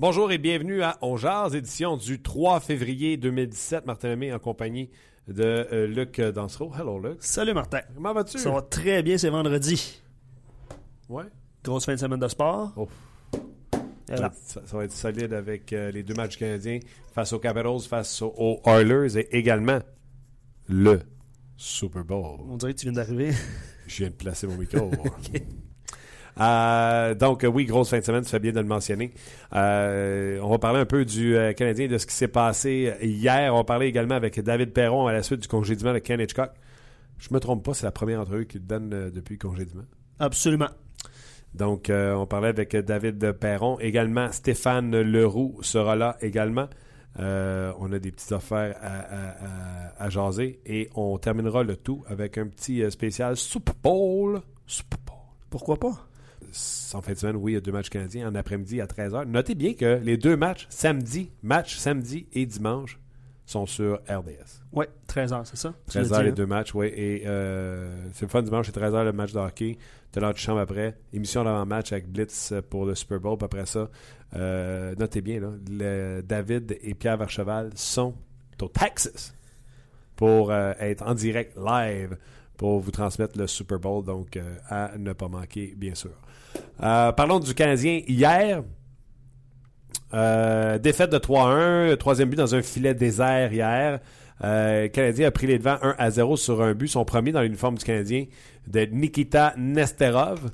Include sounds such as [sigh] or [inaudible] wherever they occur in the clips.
Bonjour et bienvenue à On Jazz, édition du 3 février 2017. Martin Lemay en compagnie de euh, Luc Dansereau. Hello Luc. Salut Martin. Comment vas-tu? Ça va très bien, c'est vendredi. Ouais. Grosse fin de semaine de sport. Oh. Ça, va être- ça- ça va être solide avec euh, les deux matchs canadiens face aux Capitals, face aux, aux Oilers et également le Super Bowl. On dirait que tu viens d'arriver. Je viens de placer mon micro. [laughs] Euh, donc, oui, grosse fin de semaine, tu fais bien de le mentionner. Euh, on va parler un peu du euh, Canadien, de ce qui s'est passé hier. On va parler également avec David Perron à la suite du congédiement de Ken Hitchcock. Je me trompe pas, c'est la première entrevue qu'il donne depuis le congédiement. Absolument. Donc, on parlait avec David Perron. Également, Stéphane Leroux sera là également. Euh, on a des petites affaires à, à- à- à jaser. Et on terminera le tout avec un petit spécial Super Bowl. Super Bowl. Pourquoi pas? En fin de semaine, oui, il y a deux matchs canadiens en après-midi à 13h. Notez bien que les deux matchs, samedi, match samedi et dimanche, sont sur RDS. Ouais, 13h, c'est ça? Tu l'as 13h dit, les hein? deux matchs, oui. Et euh, c'est le fun dimanche, c'est 13h le match de hockey. T'as l'heure de chambre après. Émission d'avant-match avec Blitz pour le Super Bowl. Puis après ça, euh, notez bien, là, le- David et Pierre Vercheval sont au Texas pour euh, être en direct live pour vous transmettre le Super Bowl. Donc, euh, à ne pas manquer, bien sûr. Euh, parlons du Canadien hier. Euh, défaite de 3-1, troisième but dans un filet désert hier. Euh, le Canadien a pris les devants 1 à 0 sur un but, son premier dans l'uniforme du Canadien, de Nikita Nesterov.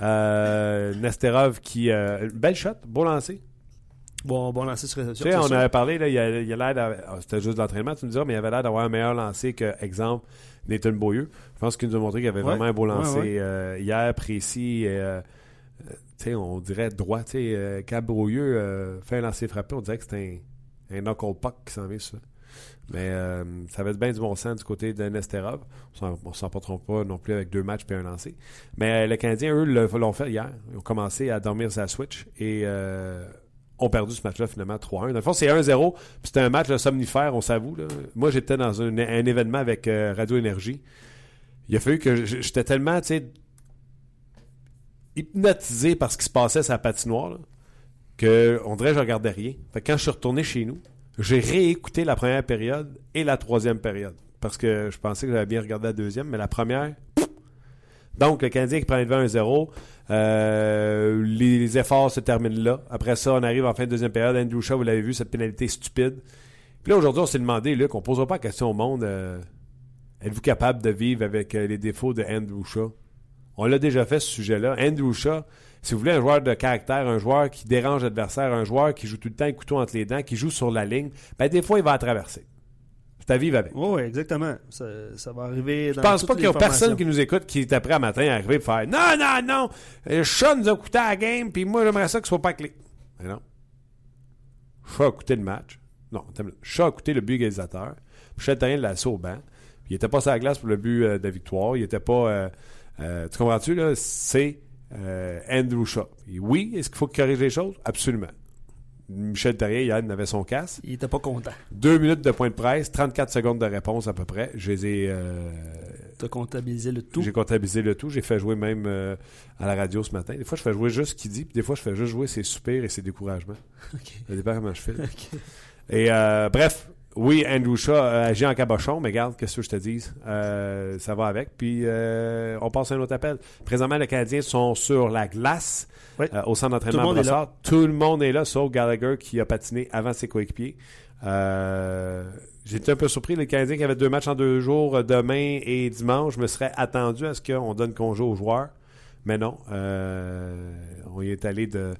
Nesterov qui. Belle shot, beau lancer. Bon, bon lancer sur Tu réception. sais, c'est on sûr. avait parlé, là, il a, il a l'air C'était juste de l'entraînement, tu me diras, mais il avait l'air d'avoir un meilleur lancé que, exemple, Nathan Beaulieu. Je pense qu'il nous a montré qu'il avait Ouais. vraiment un beau lancer ouais. euh, hier, précis. euh, on dirait droit. Tu sais, euh, Beaulieu euh, fait un lancer frappé, on dirait que c'est un, un knuckle puck qui s'en vient sur ça. Mais euh, ça va être bien du bon sens du côté de Nesterov. On s'en portera pas non plus avec deux matchs puis un lancé. Mais les Canadiens, eux, l'ont fait hier. Ils ont commencé à dormir sa switch et ont perdu ce match-là finalement 3-1. Dans le fond, c'est 1-0. Puis c'était un match là, somnifère, on s'avoue. Moi, j'étais dans un, événement avec euh, Radio Énergie. Il a fallu que j'étais tellement, hypnotisé par ce qui se passait sur la patinoire que on dirait que je regardais rien. Fait que quand je suis retourné chez nous, j'ai réécouté la première période et la troisième période. Parce que je pensais que j'avais bien regardé la deuxième, mais la première. Donc, le Canadien qui prend le devant 1-0. Euh, les, les efforts se terminent là. Après ça, on arrive en fin de deuxième période. Andrew Shaw, vous l'avez vu, cette pénalité stupide. Puis là, aujourd'hui, on s'est demandé, Luc, on ne posera pas la question au monde euh, êtes-vous capable de vivre avec euh, les défauts de Andrew Shaw? On l'a déjà fait, ce sujet-là. Andrew Shaw, si vous voulez un joueur de caractère, un joueur qui dérange l'adversaire, un joueur qui joue tout le temps couteau entre les dents, qui joue sur la ligne, ben des fois, il va traverser. C'est à vivre avec. Oui, exactement. Ça, ça va arriver Je dans pense toutes pas qu'il y a personne qui nous écoute qui est après à matin à arriver et faire Non, non, non, euh, Shaw nous a coûté à la game, puis moi j'aimerais ça que ce soit pas clé. Mais non. Shaw a coûté le match. Non. Shaw a coûté le but égalisateur. Michel Therrien l'a au banc. Puis il était pas sur la glace pour le but euh, de victoire. Il était pas. euh, euh, tu comprends-tu, là? C'est Andrew Shaw. Et oui, est-ce qu'il faut qu'il corrige les choses? Absolument. Michel Therrien, hier, il avait son casse. Il était pas content. Deux minutes de point de presse, 34 secondes de réponse à peu près. Je les ai. euh, T'as comptabilisé le tout? j'ai comptabilisé le tout. J'ai fait jouer même euh, à la radio ce matin. Des fois, je fais jouer juste ce qu'il dit, puis des fois, je fais juste jouer ses soupirs et ses découragements. [laughs] Ok. Ça dépend comment je fais. Et euh, bref, oui, Andrew Shaw agit en cabochon, mais regarde, qu'est-ce que je te dis? Euh, ça va avec. Puis, on passe à un autre appel. Présentement, les Canadiens sont sur la glace Oui. euh, au centre Tout le d'entraînement monde à est là. Brossard. Tout le monde est là, sauf Gallagher qui a patiné avant ses coéquipiers. Euh, J'étais un peu surpris. Les Canadiens qui avaient deux matchs en deux jours, euh, demain et dimanche, je me serais attendu à ce qu'on donne congé aux joueurs. Mais non, euh, on y est allé de...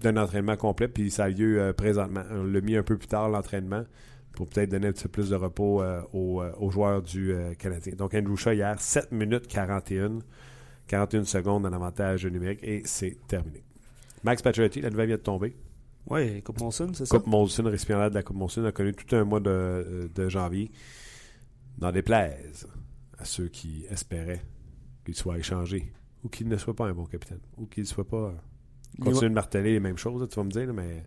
d'un entraînement complet, puis ça a lieu présentement. On l'a mis un peu plus tard, l'entraînement, pour peut-être donner un petit peu plus de repos euh, aux, aux joueurs du euh, Canadien. Donc, Andrew Shaw, hier, 7 minutes 41, 41 secondes en avantage numérique, et c'est terminé. Max Pacioretty, la nouvelle vient de tomber. Oui, Coupe Monson, c'est ça? Coupe Molson, récipiendaire de la Coupe Molson, a connu tout un mois de, de janvier. Dans des plaises à ceux qui espéraient qu'il soit échangé, ou qu'il ne soit pas un bon capitaine, ou qu'il ne soit pas... euh, Continuer de marteler les mêmes choses, tu vas me dire, là, mais...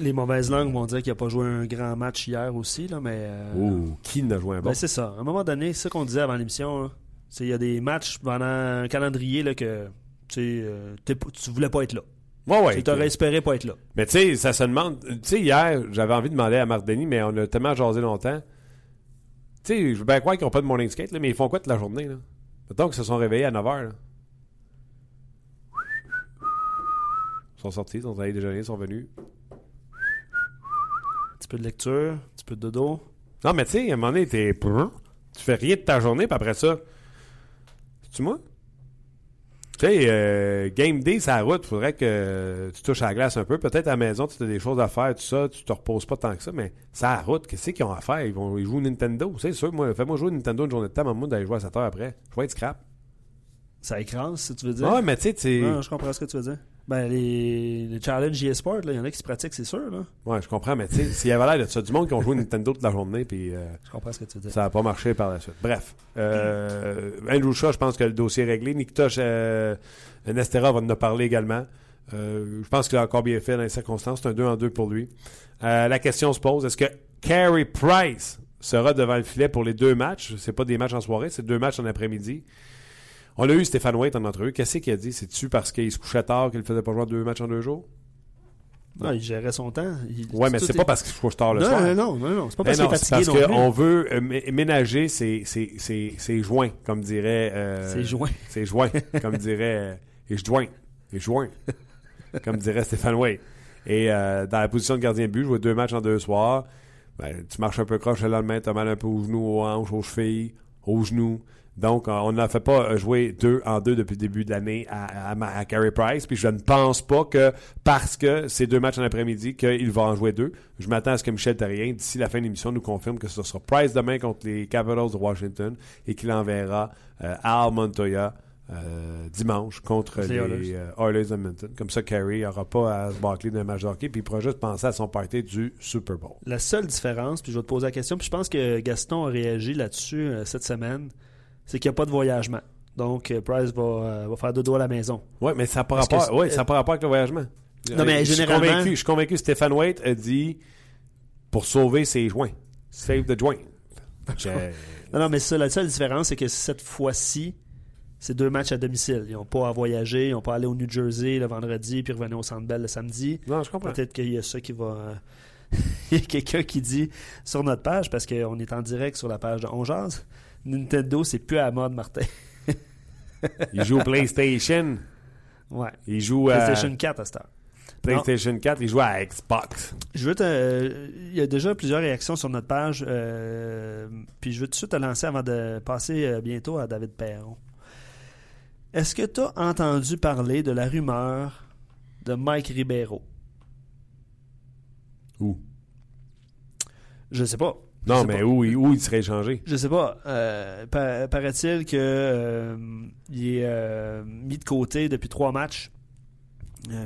Les mauvaises langues vont dire qu'il n'a pas joué un grand match hier aussi, là, mais. euh, Ouh, qui n'a joué un bon? ben, c'est ça. À un moment donné, c'est ça qu'on disait avant l'émission. Il y a des matchs pendant un calendrier là, que euh, tu voulais pas être là. Ouais, ouais. tu aurais espéré pas être là. Mais tu sais, ça se demande. Tu sais, hier, j'avais envie de demander à Marc Denis, mais on a tellement jasé longtemps. Tu sais, je veux bien croire qu'ils n'ont pas de morning skate, là, mais ils font quoi toute la journée, là? Mettons qu'ils se sont réveillés à 9h, là. Ils sont sortis, ils ont allé déjeuner, ils sont venus. Un petit peu de lecture, un petit peu de dodo. Non, mais tu sais, à un moment donné, t'es. Tu fais rien de ta journée, puis après ça. C'est-tu moi? Tu sais, euh, game day, la route. Faudrait que tu touches à la glace un peu. Peut-être à la maison, tu as des choses à faire, tout ça. Tu te reposes pas tant que ça, mais la route. Qu'est-ce qu'ils ont à faire? Ils vont ils Nintendo. C'est sûr, moi, fais-moi jouer Nintendo une journée de temps, moi, d'aller jouer à 7 heures après. Je vais être scrap. Ça écrase, si tu veux dire. Ouais, mais tu sais, tu Non, je comprends ce que tu veux dire. Ben, les, les challenges e-sport, il y en a qui se pratiquent, c'est sûr. Là. Ouais, je comprends, mais tu sais, s'il y avait l'air de ça, du monde qui ont joué Nintendo toute la journée, puis. euh, Je comprends ce que tu dire. Ça n'a pas marché par la suite. Bref. Euh, Andrew Shaw, je pense que le dossier est réglé. Nikita euh, Nestera va nous parler également. Euh, je pense qu'il a encore bien fait dans les circonstances. C'est un 2 en 2 pour lui. La question se pose est-ce que Carey Price sera devant le filet pour les deux matchs? C'est pas des matchs en soirée, c'est deux matchs en après-midi. On a eu Stéphane White en entrevue. Qu'est-ce qu'il a dit? C'est-tu parce qu'il se couchait tard qu'il ne faisait pas jouer deux matchs en deux jours? Non, il gérait son temps. Il- Ouais, mais c'est est- pas parce qu'il se couche tard le non, soir. non, non, non, c'est pas parce qu'il est fatigué parce qu'on veut euh, mé- ménager ses, ses, ses, ses joints, comme dirait. euh, C'est joint. [laughs] Ses joints, comme dirait. euh, et joints. Et joints. comme dirait Stéphane Way. Et euh, dans la position de gardien de but, jouer deux matchs en deux soirs, ben, tu marches un peu croche le lendemain, tu as mal un peu aux genoux, aux hanches, aux chevilles, aux genoux. Donc, on n'a fait pas euh, jouer deux en deux depuis le début de l'année à, à, à Carey Price. Puis je ne pense pas que parce que c'est deux matchs en après-midi qu'il va en jouer deux. Je m'attends à ce que Michel Terrien, d'ici la fin de l'émission, nous confirme que ce sera Price demain contre les Capitals de Washington et qu'il enverra euh, Al Montoya euh, dimanche contre Les les Oilers. euh, Oilers d'Edmonton. Comme ça, Carey n'aura pas à se bâcler d'un match de hockey puis il pourra juste penser à son party du Super Bowl. La seule différence, puis je vais te poser la question, puis je pense que Gaston a réagi là-dessus cette semaine, c'est qu'il n'y a pas de voyagement. Donc, euh, Price va, euh, va faire dodo à la maison. Oui, mais ça n'a pas que rapport, ouais, ça pas rapport avec le voyagement. Non, mais je suis généralement- convaincu, je suis convaincu que Stéphane White a dit pour sauver ses joints. Save the joint. [laughs] Non, non, mais ça, la seule différence, c'est que cette fois-ci, c'est deux matchs à domicile. Ils n'ont pas à voyager, ils n'ont pas à aller au New Jersey le vendredi, puis revenir au Centre Bell le samedi. Non, je comprends. Peut-être qu'il y a ça qui va. euh, [laughs] Il y a quelqu'un qui dit sur notre page, parce qu'on est en direct sur la page de On Nintendo, c'est plus à la mode, Martin. Il joue au PlayStation. Ouais. Il joue à PlayStation 4 à cette heure. PlayStation 4. Il joue à Xbox. Je veux te- euh, il y a déjà plusieurs réactions sur notre page, euh, puis je veux tout de suite te lancer avant de passer euh, bientôt à David Perron. Est-ce que tu as entendu parler de la rumeur de Mike Ribeiro? Où? Je sais pas. Non, mais pas. où, il- où il serait échangé? Je sais pas. Euh, pa- Paraît-il que euh, il est euh, mis de côté depuis trois matchs.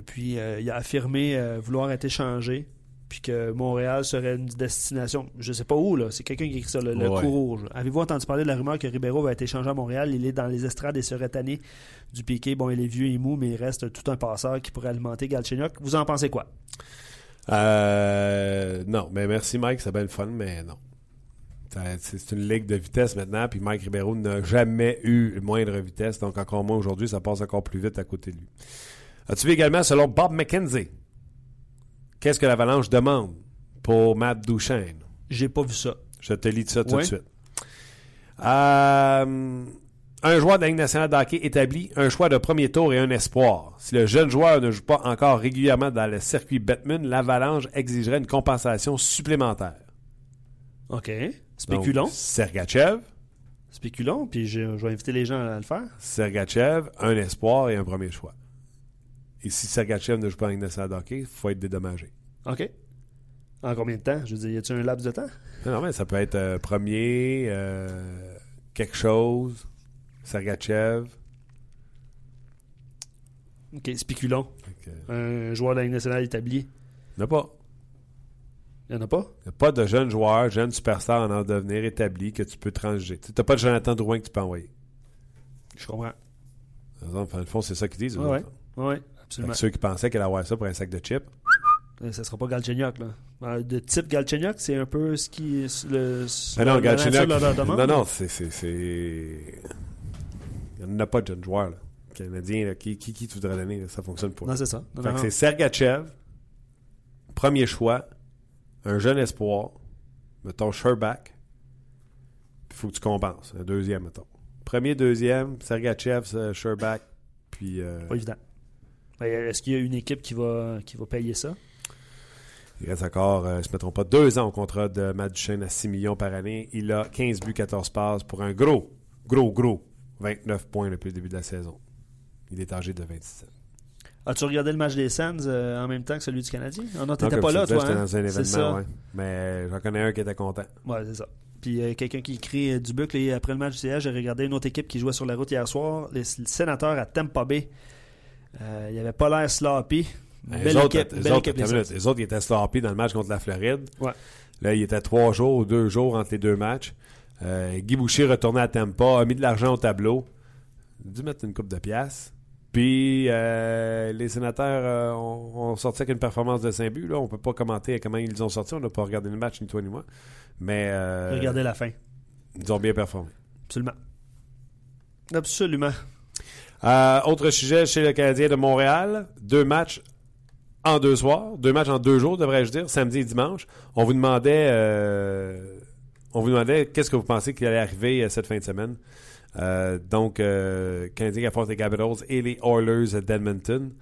Puis il a affirmé vouloir être échangé. Puis que Montréal serait une destination. Je sais pas où, là. C'est quelqu'un qui écrit ça, le, coup rouge. Avez-vous entendu parler de la rumeur que Ribeiro va être échangé à Montréal? Il est dans les estrades et serait tanné du piqué. Bon, il est vieux et mou, mais il reste tout un passeur qui pourrait alimenter Galchenyuk. Vous en pensez quoi? Euh, non, mais merci Mike, c'est bien le fun, mais non. C'est une ligue de vitesse maintenant, puis Mike Ribeiro n'a jamais eu moindre vitesse, donc encore moins aujourd'hui, ça passe encore plus vite à côté de lui. As-tu vu également, selon Bob McKenzie, qu'est-ce que l'Avalanche demande pour Matt Duchesne? J'ai pas vu ça. Je te lis ça tout de suite. Euh, un joueur de la Ligue nationale de hockey établit un choix de premier tour et un espoir. Si le jeune joueur ne joue pas encore régulièrement dans le circuit Batman, l'Avalanche exigerait une compensation supplémentaire. OK. Donc, Spéculons. Sergachev, Spéculons, puis je, je vais inviter les gens à le faire. Sergachev, un espoir et un premier choix. Et si Sergachev ne joue pas en Ligue nationale de hockey, il faut être dédommagé. OK. En combien de temps? Je veux dire, y a-tu un laps de temps? Non, non, mais ça peut être euh, premier, euh, quelque chose, Sergachev. OK, que, Un joueur de la Ligue nationale établi. il n'y en a pas. Il n'y en a pas? Il n'y a pas de jeunes joueurs, jeunes superstars en en devenir établi que tu peux transiger. Tu n'as pas de Jonathan Drouin que tu peux envoyer. Je comprends. Dans le fond, c'est ça qu'ils disent. eux Ouais. Oui, Fait absolument. ceux qui pensaient qu'elle allait avoir ça pour un sac de chips, Euh, Ça sera pas Galchenyuk, là. Euh, De type Galchenyuk, c'est un peu ce qui... Le, Mais non, Galchenyuk. Non, non, c'est. Il n'y en a pas de jeunes joueurs. Là. Canadiens, là, qui, qui, qui tu voudrais donner là, Ça fonctionne pas. Non, c'est ça. C'est Sergachev, premier choix, un jeune espoir, mettons Sherback, puis il faut que tu compenses. Un deuxième, mettons. Premier, deuxième, Sergachev, euh, Sherback, puis. euh, Pas évident. Ben, Est-ce qu'il y a une équipe qui va, qui va payer ça? Il reste encore, euh, je ne me trompe pas, deux ans au contrat de Matt Duchesne à 6 millions par année. Il a 15 buts, 14 passes pour un gros, gros, gros 29 points depuis le début de la saison. Il est âgé de 26 ans. As-tu regardé le match des Sens euh, en même temps que celui du Canadien? Ah non, t'étais pas là, disais, toi. Hein? dans un ça. événement, ouais. Mais j'en connais un qui était content. Ouais, c'est ça. Puis euh, quelqu'un qui écrit euh, Dubuc, là, après le match du CH, j'ai regardé une autre équipe qui jouait sur la route hier soir, les, les sénateurs à Tampa Bay. Euh, il n'y avait pas l'air sloppy. Les Belle autres, équipe, les belle autres, équipe, les minute, Sens. les autres, ils étaient sloppy dans le match contre la Floride. Ouais. Là, il était trois jours ou deux jours entre les deux matchs. Euh, Guy Boucher retourné à Tampa, a mis de l'argent au tableau. Il a dû mettre une coupe de pièces. Puis euh, les sénateurs euh, ont, ont sorti avec une performance de 5 buts. Là. On ne peut pas commenter comment ils ont sorti. On n'a pas regardé le match, ni toi ni moi. Mais euh, Regardez la fin. ils ont bien performé. Absolument. Absolument. Euh, autre sujet chez le Canadien de Montréal. Deux matchs en deux soirs. Deux matchs en deux jours, devrais-je dire, samedi et dimanche. On vous demandait, on vous demandait qu'est-ce que vous pensez qu'il allait arriver cette fin de semaine. Euh, donc, euh, Canadien qui affronte les Capitals et les Oilers d'Edmonton.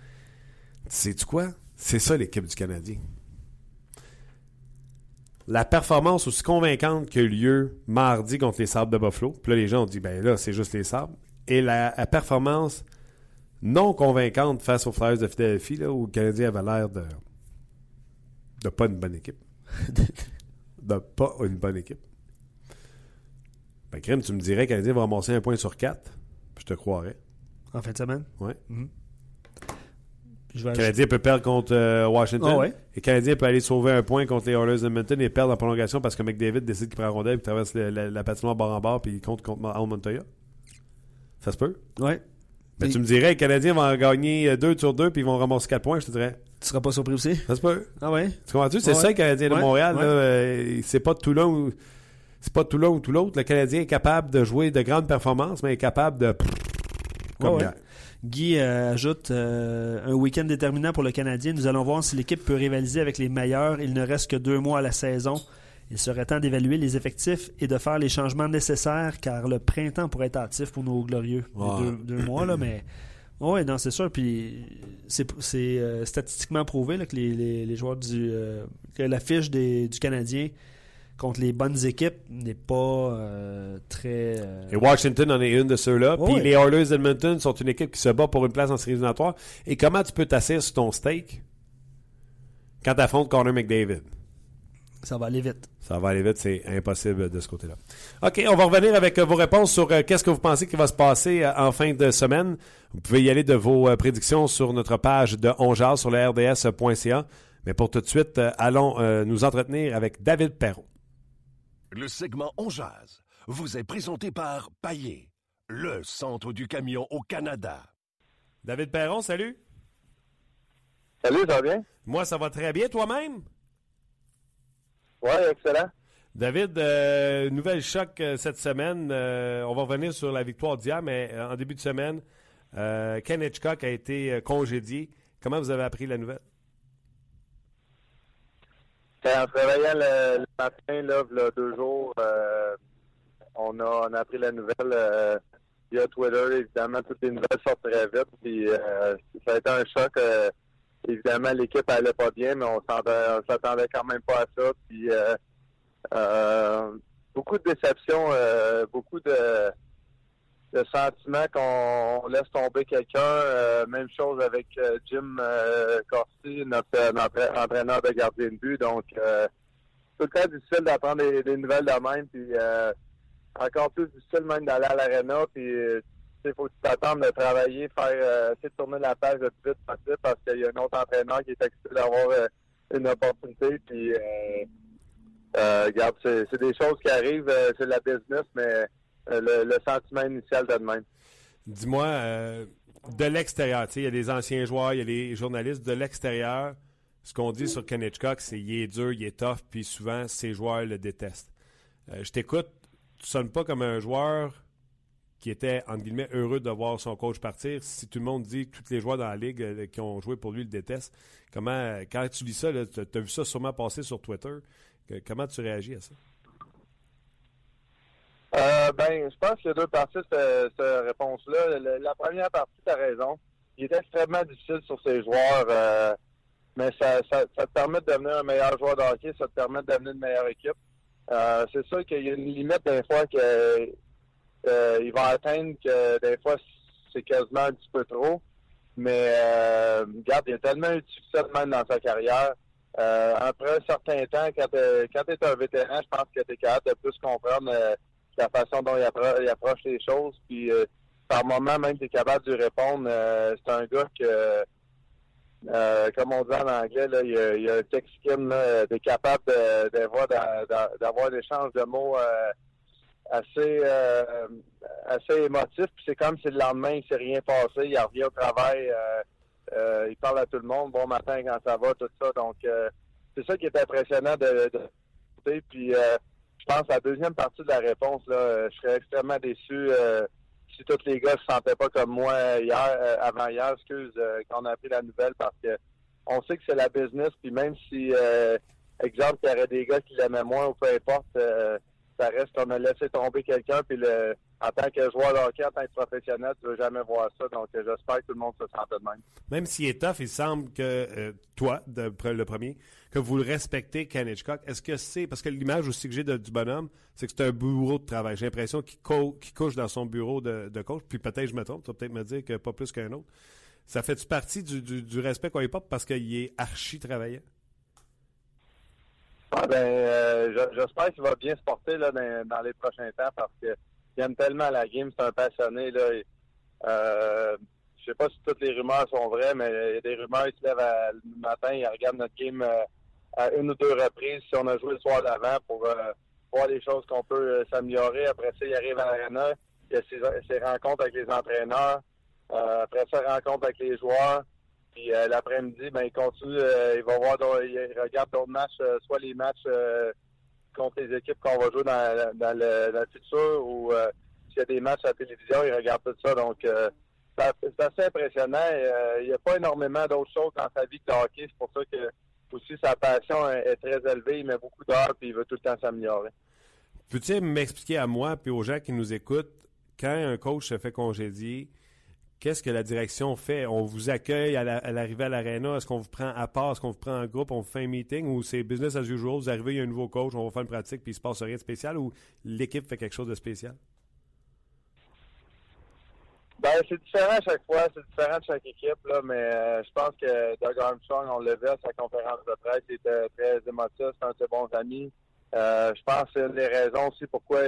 Sais-tu quoi? C'est ça l'équipe du Canadien. La performance aussi convaincante qui a eu lieu mardi contre les Sabres de Buffalo. Puis là, les gens ont dit, ben là, c'est juste les Sabres. Et la, la performance non convaincante face aux Flyers de Philadelphie, là, où le Canadien avait l'air de, de pas une bonne équipe. [laughs] de pas une bonne équipe. Ben, Crème, tu me dirais que Canadien va ramasser un point sur quatre. Je te croirais. En fin de semaine? Le ajouter- Canadien peut perdre contre euh, Washington. Ah ouais? Et le Canadien peut aller sauver un point contre les Oilers d'Edmonton et perdre en prolongation parce que McDavid décide qu'il prend la rondelle et traverse le- la, la patinoire bord en bord puis il compte contre Al Montoya. Ça se peut? Ouais. Ben, Et- tu me dirais, les Canadiens vont en gagner 2 sur 2 puis ils vont ramasser 4 points, je te dirais. Tu seras pas surpris aussi? Ça se peut. Ah ouais? Tu comprends-tu? C'est Ouais, ça, le Canadien de Montréal. ouais. euh, c'est pas tout l'un ou. C'est pas tout l'un ou tout l'autre. Le Canadien est capable de jouer de grandes performances, mais est capable de. Comme Ouais, ouais. hier. Guy euh, ajoute euh, un week-end déterminant pour le Canadien. Nous allons voir si l'équipe peut rivaliser avec les meilleurs. Il ne reste que deux mois à la saison. Il serait temps d'évaluer les effectifs et de faire les changements nécessaires car le printemps pourrait être hâtif pour nos glorieux. Deux, deux mois, là, mais. [clears throat] Oui, non, c'est sûr. Puis c'est euh, statistiquement prouvé là, que les, les- les joueurs du. que la fiche des- du Canadien contre les bonnes équipes n'est pas euh, très. euh, Et Washington en est une de ceux-là. Ouais, Puis les Oilers d'Edmonton sont une équipe qui se bat pour une place en série éliminatoire. Et comment tu peux t'asseoir sur ton steak quand tu affrontes Connor McDavid? ça va aller vite. Ça va aller vite, c'est impossible de ce côté-là. OK, on va revenir avec euh, vos réponses sur euh, qu'est-ce que vous pensez qui va se passer euh, en fin de semaine. Vous pouvez y aller de vos euh, prédictions sur notre page de Ongeal sur le rds.ca. Mais pour tout de suite, allons nous entretenir avec David Perron. Le segment On Jazz vous est présenté par Paillé, le centre du camion au Canada. David Perron, salut. Salut, ça va bien? Moi, ça va très bien. Toi-même? Oui, excellent. David, euh, nouvelle choc euh, cette semaine. Euh, on va revenir sur la victoire d'hier, mais en début de semaine, euh, Ken Hitchcock a été congédié. Comment vous avez appris la nouvelle? Ben, en travaillant le, le matin, là, deux jours, euh, on, a, on a appris la nouvelle euh, via Twitter. Évidemment, toutes les nouvelles sortent très vite. Puis, euh, ça a été un choc. euh, évidemment, l'équipe allait pas bien, mais on s'attendait, quand même pas à ça. Puis, beaucoup de déception, euh, beaucoup de, de sentiments qu'on laisse tomber quelqu'un. Euh, même chose avec euh, Jim euh, Corsi, notre, entraîneur de gardien de but. Donc, euh, tout le temps difficile d'apprendre des, nouvelles de même. Puis, encore plus difficile même d'aller à l'aréna. Puis, il faut t'attendes de travailler, faire, essayer de tourner la page le plus vite parce qu'il y a un autre entraîneur qui est excité d'avoir une opportunité. Puis, regarde, c'est c'est des choses qui arrivent, c'est de la business, mais le, le sentiment initial de même. Dis-moi, euh, de l'extérieur, il y a des anciens joueurs, il y a des journalistes de l'extérieur. Ce qu'on dit sur Ken Hitchcock, c'est qu'il est dur, il est tough, puis souvent, ses joueurs le détestent. Euh, je t'écoute, tu sonnes pas comme un joueur qui était, entre guillemets, heureux de voir son coach partir. Si tout le monde dit que tous les joueurs dans la ligue euh, qui ont joué pour lui le détestent, comment, euh, quand tu lis ça, tu as vu ça sûrement passer sur Twitter, comment tu réagis à ça? Euh, ben, je pense qu'il y a deux parties de cette réponse-là. La première partie, tu as raison. Il est extrêmement difficile sur ses joueurs, euh, mais ça, ça, ça te permet de devenir un meilleur joueur de hockey, ça te permet devenir une meilleure équipe. Euh, c'est sûr qu'il y a une limite des fois que il va atteindre que des fois c'est quasiment un petit peu trop. Mais regarde, il a tellement eu de succès même dans sa carrière. Après un certain temps, quand tu es un vétéran, je pense que tu es capable de plus comprendre la façon dont il, appro- il approche les choses. Puis euh, par moment, même tu capable de répondre. Euh, c'est un gars que euh, comme on dit en anglais, il y a, un thick skin, t'es capable de- d'avoir d'a- d'avoir des échanges de mots assez assez émotifs. Puis c'est comme si le lendemain, il s'est rien passé, il revient au travail, il parle à tout le monde, bon matin quand ça va, tout ça. Donc c'est ça qui est impressionnant de, de puis pense que la deuxième partie de la réponse, là, euh, je serais extrêmement déçu euh, si tous les gars se sentaient pas comme moi hier, euh, avant hier, excuse, euh, quand on a appris la nouvelle, parce que on sait que c'est la business, puis même si, euh, exemple, il y aurait des gars qui l'aimaient moins ou peu importe, euh, ça reste qu'on a laissé tomber quelqu'un, puis le, en tant que joueur de hockey, en tant que professionnel, tu veux jamais voir ça, donc euh, j'espère que tout le monde se sente de même. Même s'il est tough, il semble que euh, toi, le premier, que vous le respectez, Ken Hitchcock. Est-ce que c'est parce que l'image aussi que j'ai du bonhomme, c'est que c'est un bureau de travail. J'ai l'impression qu'il, cou- qu'il couche dans son bureau de, coach. Puis peut-être je me trompe, tu vas peut-être me dire que pas plus qu'un autre. Ça fait-tu partie du, du, respect qu'on lui porte parce qu'il est archi travaillant? Ah, ben, euh, je- j'espère qu'il va bien se porter là, dans, les prochains temps parce que il aime tellement la game, c'est un passionné. Là, et, euh, je sais pas si toutes les rumeurs sont vraies, mais il y a des rumeurs, il se lève à- le matin, il regarde notre game euh, à une ou deux reprises si on a joué le soir d'avant pour euh, voir les choses qu'on peut s'améliorer. Après ça, il arrive à l'arena, il y a ses, ses rencontres avec les entraîneurs. Après ça, rencontre avec les joueurs. Puis euh, l'après-midi, ben il continue, euh, il va voir, il regarde d'autres matchs, euh, soit les matchs contre les équipes qu'on va jouer dans, le, futur ou s'il y a des matchs à la télévision, il regarde tout ça. Donc c'est assez impressionnant. Il n'y a pas énormément d'autres choses dans sa vie que hockey. C'est pour ça que aussi sa passion est, est très élevée. Il met beaucoup d'heures puis il veut tout le temps s'améliorer. Peux-tu m'expliquer à moi puis aux gens qui nous écoutent, quand un coach se fait congédier, qu'est-ce que la direction fait? On vous accueille à la- à l'arrivée à l'aréna? Est-ce qu'on vous prend à part? Est-ce qu'on vous prend en groupe? On vous fait un meeting? Ou c'est business as usual? Vous arrivez, il y a un nouveau coach, on va faire une pratique puis il se passe rien de spécial? Ou l'équipe fait quelque chose de spécial? Ben, c'est différent à chaque fois, c'est différent de chaque équipe, là, mais euh, je pense que Doug Armstrong, on le à sa conférence de presse, il était très émotif, c'est un de ses bons amis. Euh, je pense que c'est une des raisons aussi pourquoi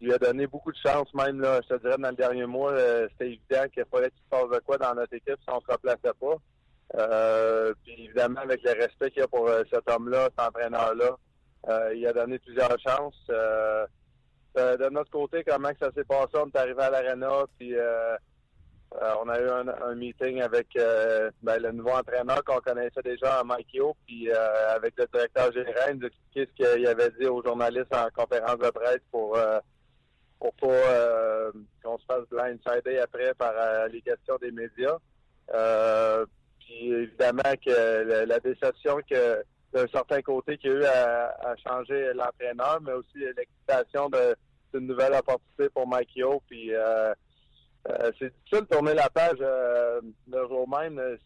lui a donné beaucoup de chance, même, là, je te dirais, dans le dernier mois, euh, c'était évident qu'il fallait qu'il se de quoi dans notre équipe si on se replaçait pas. Euh, puis évidemment, avec le respect qu'il y a pour euh, cet homme-là, cet entraîneur-là, il a donné plusieurs chances. De notre côté, comment ça s'est passé? On est arrivé à l'arena, puis on a eu un, meeting avec ben, le nouveau entraîneur qu'on connaissait déjà, Mike Yo, puis avec le directeur général, il nous a expliqué ce qu'il avait dit aux journalistes en conférence de presse pour pour pas euh, qu'on se fasse blindsider après par euh, les questions des médias. Euh, puis évidemment que la, la déception que d'un certain côté qu'il y a eu à, changer l'entraîneur, mais aussi l'excitation d'une nouvelle opportunité pour Mike Yo. Puis euh, c'est difficile de tourner la page le jour même.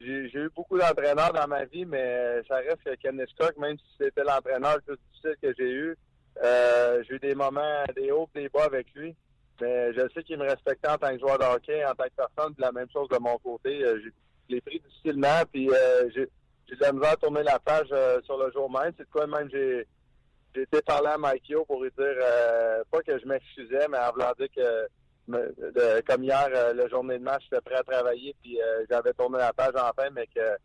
J'ai eu beaucoup d'entraîneurs dans ma vie, mais ça reste que Ken Hitchcock, même si c'était l'entraîneur le plus difficile que j'ai eu, j'ai eu des moments, des hauts des bas avec lui. Mais je sais qu'il me respectait en tant que joueur de hockey, en tant que personne, puis la même chose de mon côté. je l'ai pris difficilement, puis j'ai j'ai de la misère à tourner la page euh, sur le jour même. C'est quoi même j'ai j'ai été parler à Mike Yo pour lui dire euh, pas que je m'excusais, mais en voulant dire que comme hier, euh, le journée de match, j'étais prêt à travailler, puis j'avais tourné la page enfin, mais que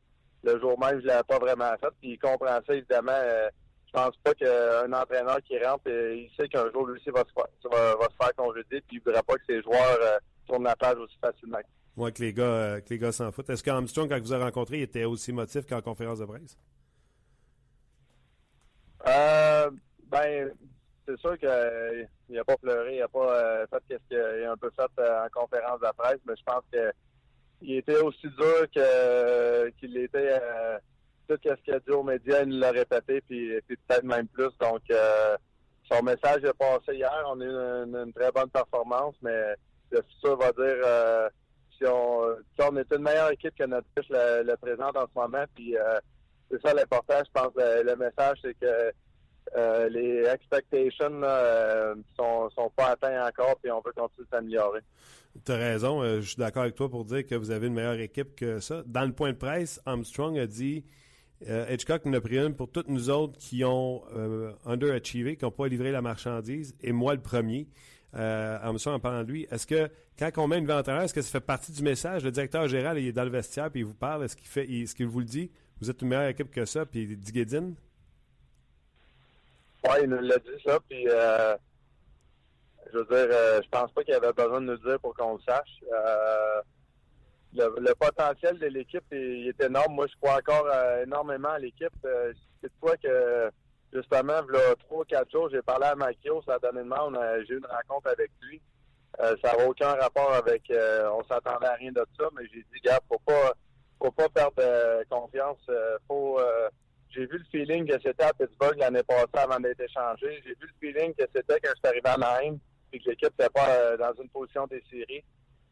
le jour même, je l'avais pas vraiment fait. Puis il comprend ça, évidemment. Je pense pas qu'un entraîneur qui rentre, il sait qu'un jour, lui aussi, va se faire, va, se faire congédier, puis il voudrait pas que ses joueurs tournent la page aussi facilement. Moi, que les gars, euh, que les gars s'en foutent. Est-ce qu'Armstrong, quand vous avez rencontré, il était aussi motif qu'en conférence de presse? Euh, ben, c'est sûr qu'il n'a pas pleuré, il n'a pas euh, fait ce qu'il a un peu fait en conférence de presse, mais je pense qu'il était aussi dur que qu'il était tout ce qu'il a dit aux médias, il l'a répété, puis, peut-être même plus. Donc, son message est passé hier. On a eu une, très bonne performance, mais le futur va dire on, on est une meilleure équipe que notre fiche le, présente en ce moment. Puis euh, c'est ça l'important. Je pense le, message, c'est que euh, les expectations euh, sont, pas atteints encore, puis on veut continuer de s'améliorer. Tu as raison. je suis d'accord avec toi pour dire que vous avez une meilleure équipe que ça. Dans le point de presse, Armstrong a dit Hitchcock nous a pris une pour toutes nous autres qui ont underachievé, qui n'ont pas livré la marchandise, et moi le premier euh, en parlant de lui. Est-ce que quand on met une entraîneur, est-ce que ça fait partie du message? Le directeur général, il est dans le vestiaire puis il vous parle. Est-ce qu'il fait ce qu'il vous le dit? Vous êtes une meilleure équipe que ça, puis il dit Guédine? Oui, il nous l'a dit ça, puis euh, je veux dire, euh, je pense pas qu'il avait besoin de nous dire pour qu'on le sache. Euh, le, potentiel de l'équipe est, énorme. Moi, je crois encore énormément à l'équipe. c'est quoi que justement, il y a trois, quatre jours, j'ai parlé à Makio, ça a donné de j'ai eu une rencontre avec lui. Euh, ça n'a aucun rapport avec euh, on s'attendait à rien de ça, mais j'ai dit, gars, faut pas faut pas perdre euh, confiance. faut j'ai vu le feeling que c'était à Pittsburgh l'année passée avant d'être échangé. J'ai vu le feeling que c'était quand je suis arrivé à Naheim, puis que l'équipe n'était pas dans une position des.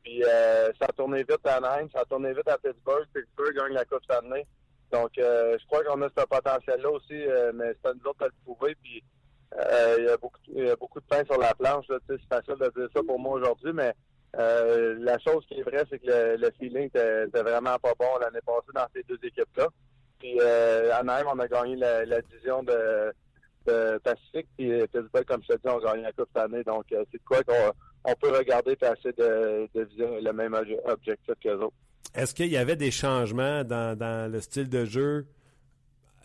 Puis ça a tourné vite à Naheim, ça a tourné vite à Pittsburgh, Pittsburgh gagne la Coupe Stanley. Donc, euh, je crois qu'on a ce potentiel-là aussi, euh, mais c'est à nous autres de le prouver. Puis, euh, il, y a beaucoup, de pain sur la planche. C'est facile de dire ça pour moi aujourd'hui, mais la chose qui est vraie, c'est que le, feeling était, vraiment pas bon l'année passée dans ces deux équipes-là. Puis, à même, on a gagné la, division de, Pacifique. Puis, Pittsburgh, comme je te dis, on a gagné la Coupe cette année. Donc, c'est de quoi qu'on on peut regarder et essayer de, de viser le même objectif que les autres. Est-ce qu'il y avait des changements dans, le style de jeu?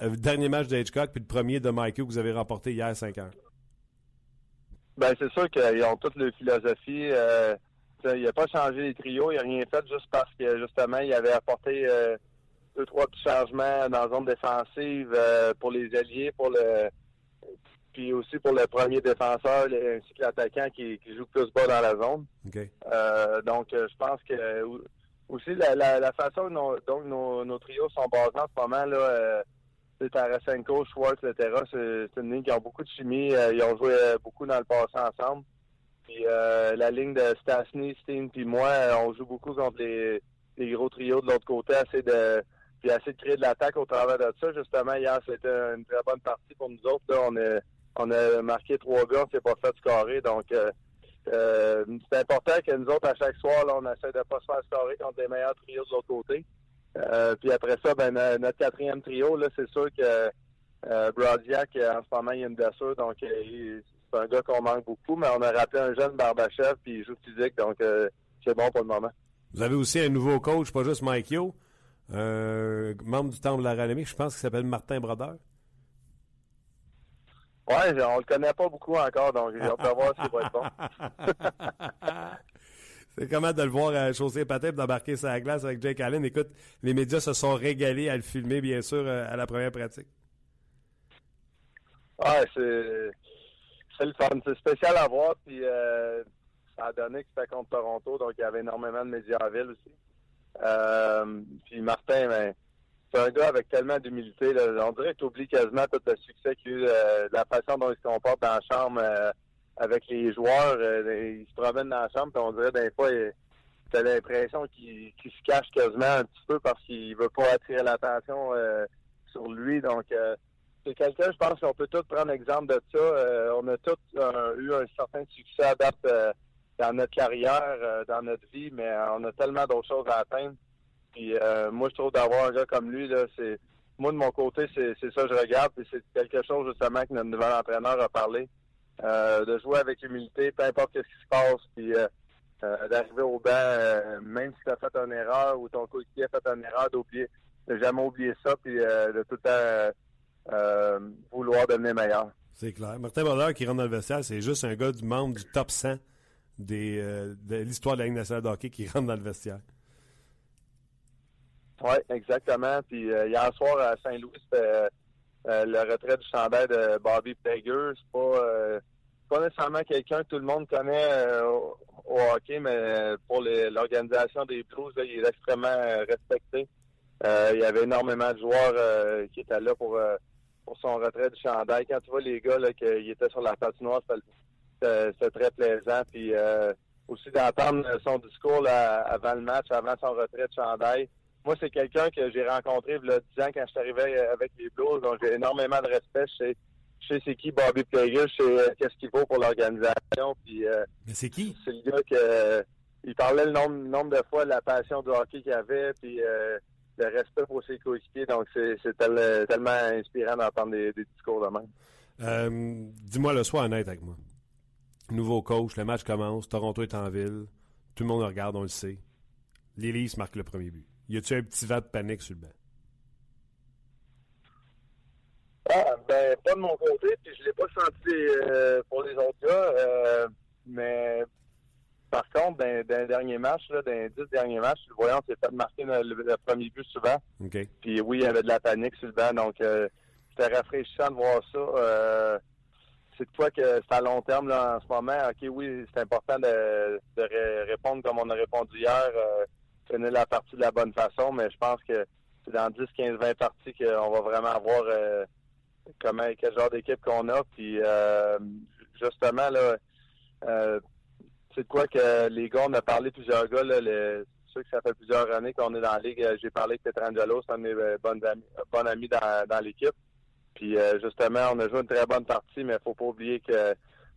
Le euh, dernier match de Hitchcock, puis le premier de Michael que vous avez remporté hier 5 heures? Ben, c'est sûr qu'ils ont toute leur philosophie. Euh, il n'a pas changé les trios, il n'a rien fait juste parce que justement, il avait apporté euh, deux, trois petits changements dans la zone défensive pour les alliés, pour le puis aussi pour le premier défenseur ainsi que l'attaquant qui, joue plus bas dans la zone. donc je pense que aussi la, la, façon dont, nos, nos, trios sont basés en ce moment, là, euh, c'est Tarasenko, Schwartz, etc. C'est une ligne qui a beaucoup de chimie. Euh, ils ont joué euh, beaucoup dans le passé ensemble. Puis euh, la ligne de Stasny, Steen puis moi, on joue beaucoup contre les, les gros trios de l'autre côté, assez de puis assez de créer de l'attaque au travers de ça. Justement, hier, c'était une très bonne partie pour nous autres. Là, on a on a marqué trois gars, on s'est pas fait scorer. Donc euh, c'est important que nous autres, à chaque soir, on essaie de pas se faire scorer contre les meilleurs trios de l'autre côté. Euh, puis après ça, ben, notre quatrième trio, là, c'est sûr que euh, en ce moment, il a une blessure, donc c'est un gars qu'on manque beaucoup, mais on a rappelé un jeune Barbachev, puis il joue physique, donc c'est bon pour le moment. Vous avez aussi un nouveau coach, pas juste Mike Yo, membre du Temple de la je pense qu'il s'appelle Martin Brodeur. Ouais, on le connaît pas beaucoup encore, donc on peut voir s'il va être bon. [laughs] C'est comment de le voir à chausser les et d'embarquer sa glace avec Jake Allen. Écoute, les médias se sont régalés à le filmer, bien sûr, euh, à la première pratique. Ouais, c'est, c'est le fun. C'est spécial à voir. Puis euh, ça a donné que c'était contre Toronto, donc il y avait énormément de médias en ville aussi. Euh, puis Martin, ben, c'est un gars avec tellement d'humilité. On dirait que tu oublies quasiment tout le succès qu'il a eu, euh, la façon dont il se comporte dans la chambre euh, avec les joueurs. euh, il se promène dans la chambre, puis on dirait des fois, t'as l'impression qu'il se cache quasiment un petit peu parce qu'il veut pas attirer l'attention euh, sur lui. Donc, euh, c'est quelqu'un, je pense qu'on peut tous prendre exemple de ça. On a tous eu un certain succès à date dans notre carrière, dans notre vie, mais on a tellement d'autres choses à atteindre. Puis euh, moi, je trouve d'avoir un gars comme lui, là, c'est moi de mon côté, c'est ça que je regarde. Puis c'est quelque chose justement que notre nouvel entraîneur a parlé. euh, de jouer avec humilité, peu importe ce qui se passe, puis euh, euh, d'arriver au banc, même si tu as fait une erreur ou ton coéquipier a fait une erreur, d'oublier, de jamais oublier ça, puis de tout le temps vouloir devenir meilleur. C'est clair. Martin Brodeur qui rentre dans le vestiaire, c'est juste un gars du membre du top 100 des, euh, de l'histoire de la Ligue nationale de hockey qui rentre dans le vestiaire. Oui, exactement. Puis euh, hier soir à Saint-Louis, c'était euh, euh, le retrait du chandail de Bobby Plager. C'est pas, pas nécessairement quelqu'un que tout le monde connaît au, hockey, mais pour l'organisation des Blues, là, il est extrêmement respecté. Il y avait énormément de joueurs qui étaient là pour, pour son retrait du chandail. Quand tu vois les gars là, qu'ils étaient sur la patinoire, c'était- très plaisant. Puis aussi d'entendre son discours avant le match, avant son retrait de chandail. Moi, c'est quelqu'un que j'ai rencontré il y a 10 ans quand je suis arrivé avec les Blues. Donc, j'ai énormément de respect. Je sais, je sais c'est qui Bobby Plager, je sais euh, qu'est-ce qu'il vaut pour l'organisation. Puis euh, Mais c'est qui? c'est le gars que euh, il parlait le nombre, nombre de fois de la passion du hockey qu'il avait, puis euh, le respect pour ses coéquipiers. Donc, c'est c'est tel- tellement inspirant d'entendre des, des discours de même. Euh, Dis-moi le soir honnête avec moi. Nouveau coach, le match commence, Toronto est en ville, tout le monde le regarde, on le sait. Les Leafs marquent le premier but. Y a-tu un petit vent de panique sur le banc? Ah, ben, pas de mon côté, puis je l'ai pas senti euh, pour les autres gars. euh, mais par contre, dans, dans les derniers matchs, là, dans les dix derniers matchs, le voyant s'est fait marquer le, le- premier but souvent. Puis oui, il y avait de la panique sur le banc, donc euh, c'était rafraîchissant de voir ça. Euh, c'est de quoi que c'est à long terme là, en ce moment. OK, oui, c'est important de, de ré- répondre comme on a répondu hier, finir la partie de la bonne façon, mais je pense que c'est dans 10, 15, 20 parties qu'on va vraiment voir euh, comment quel genre d'équipe qu'on a. Puis euh, justement, là, euh, c'est de quoi que les gars, on a parlé plusieurs gars, là, le, sûr que ça fait plusieurs années qu'on est dans la ligue. Euh, J'ai parlé avec Petrangelo, c'est un de mes bonnes amis, bon ami dans, dans l'équipe. Puis justement, on a joué une très bonne partie, mais faut pas oublier que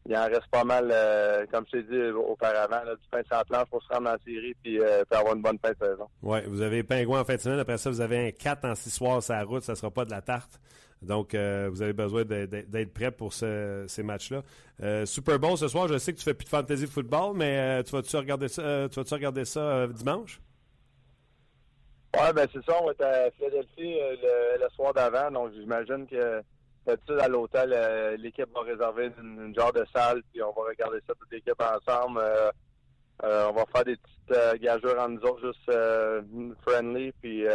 il en reste pas mal, euh, comme je t'ai dit auparavant, là, du pain sans planche pour se rendre en série puis, euh, puis avoir une bonne fin de saison. Ouais, vous avez Pingouin en fin de semaine. Après ça, vous avez un 4 en 6 soirs sur la route. Ça sera pas de la tarte. Donc, euh, vous avez besoin d'être prêt pour ce- ces matchs-là. Euh, Super Bowl ce soir, je sais que tu fais plus de fantasy football, mais euh, tu vas-tu regarder ça, tu vas-tu regarder ça dimanche? Ouais, ben c'est ça, on va être à Philadelphie le, le soir d'avant, donc j'imagine que d'habitude à l'hôtel, euh, l'équipe va réserver une, une genre de salle, puis on va regarder ça toute l'équipe ensemble. Euh, euh, on va faire des petites gageures entre nous autres, juste friendly, puis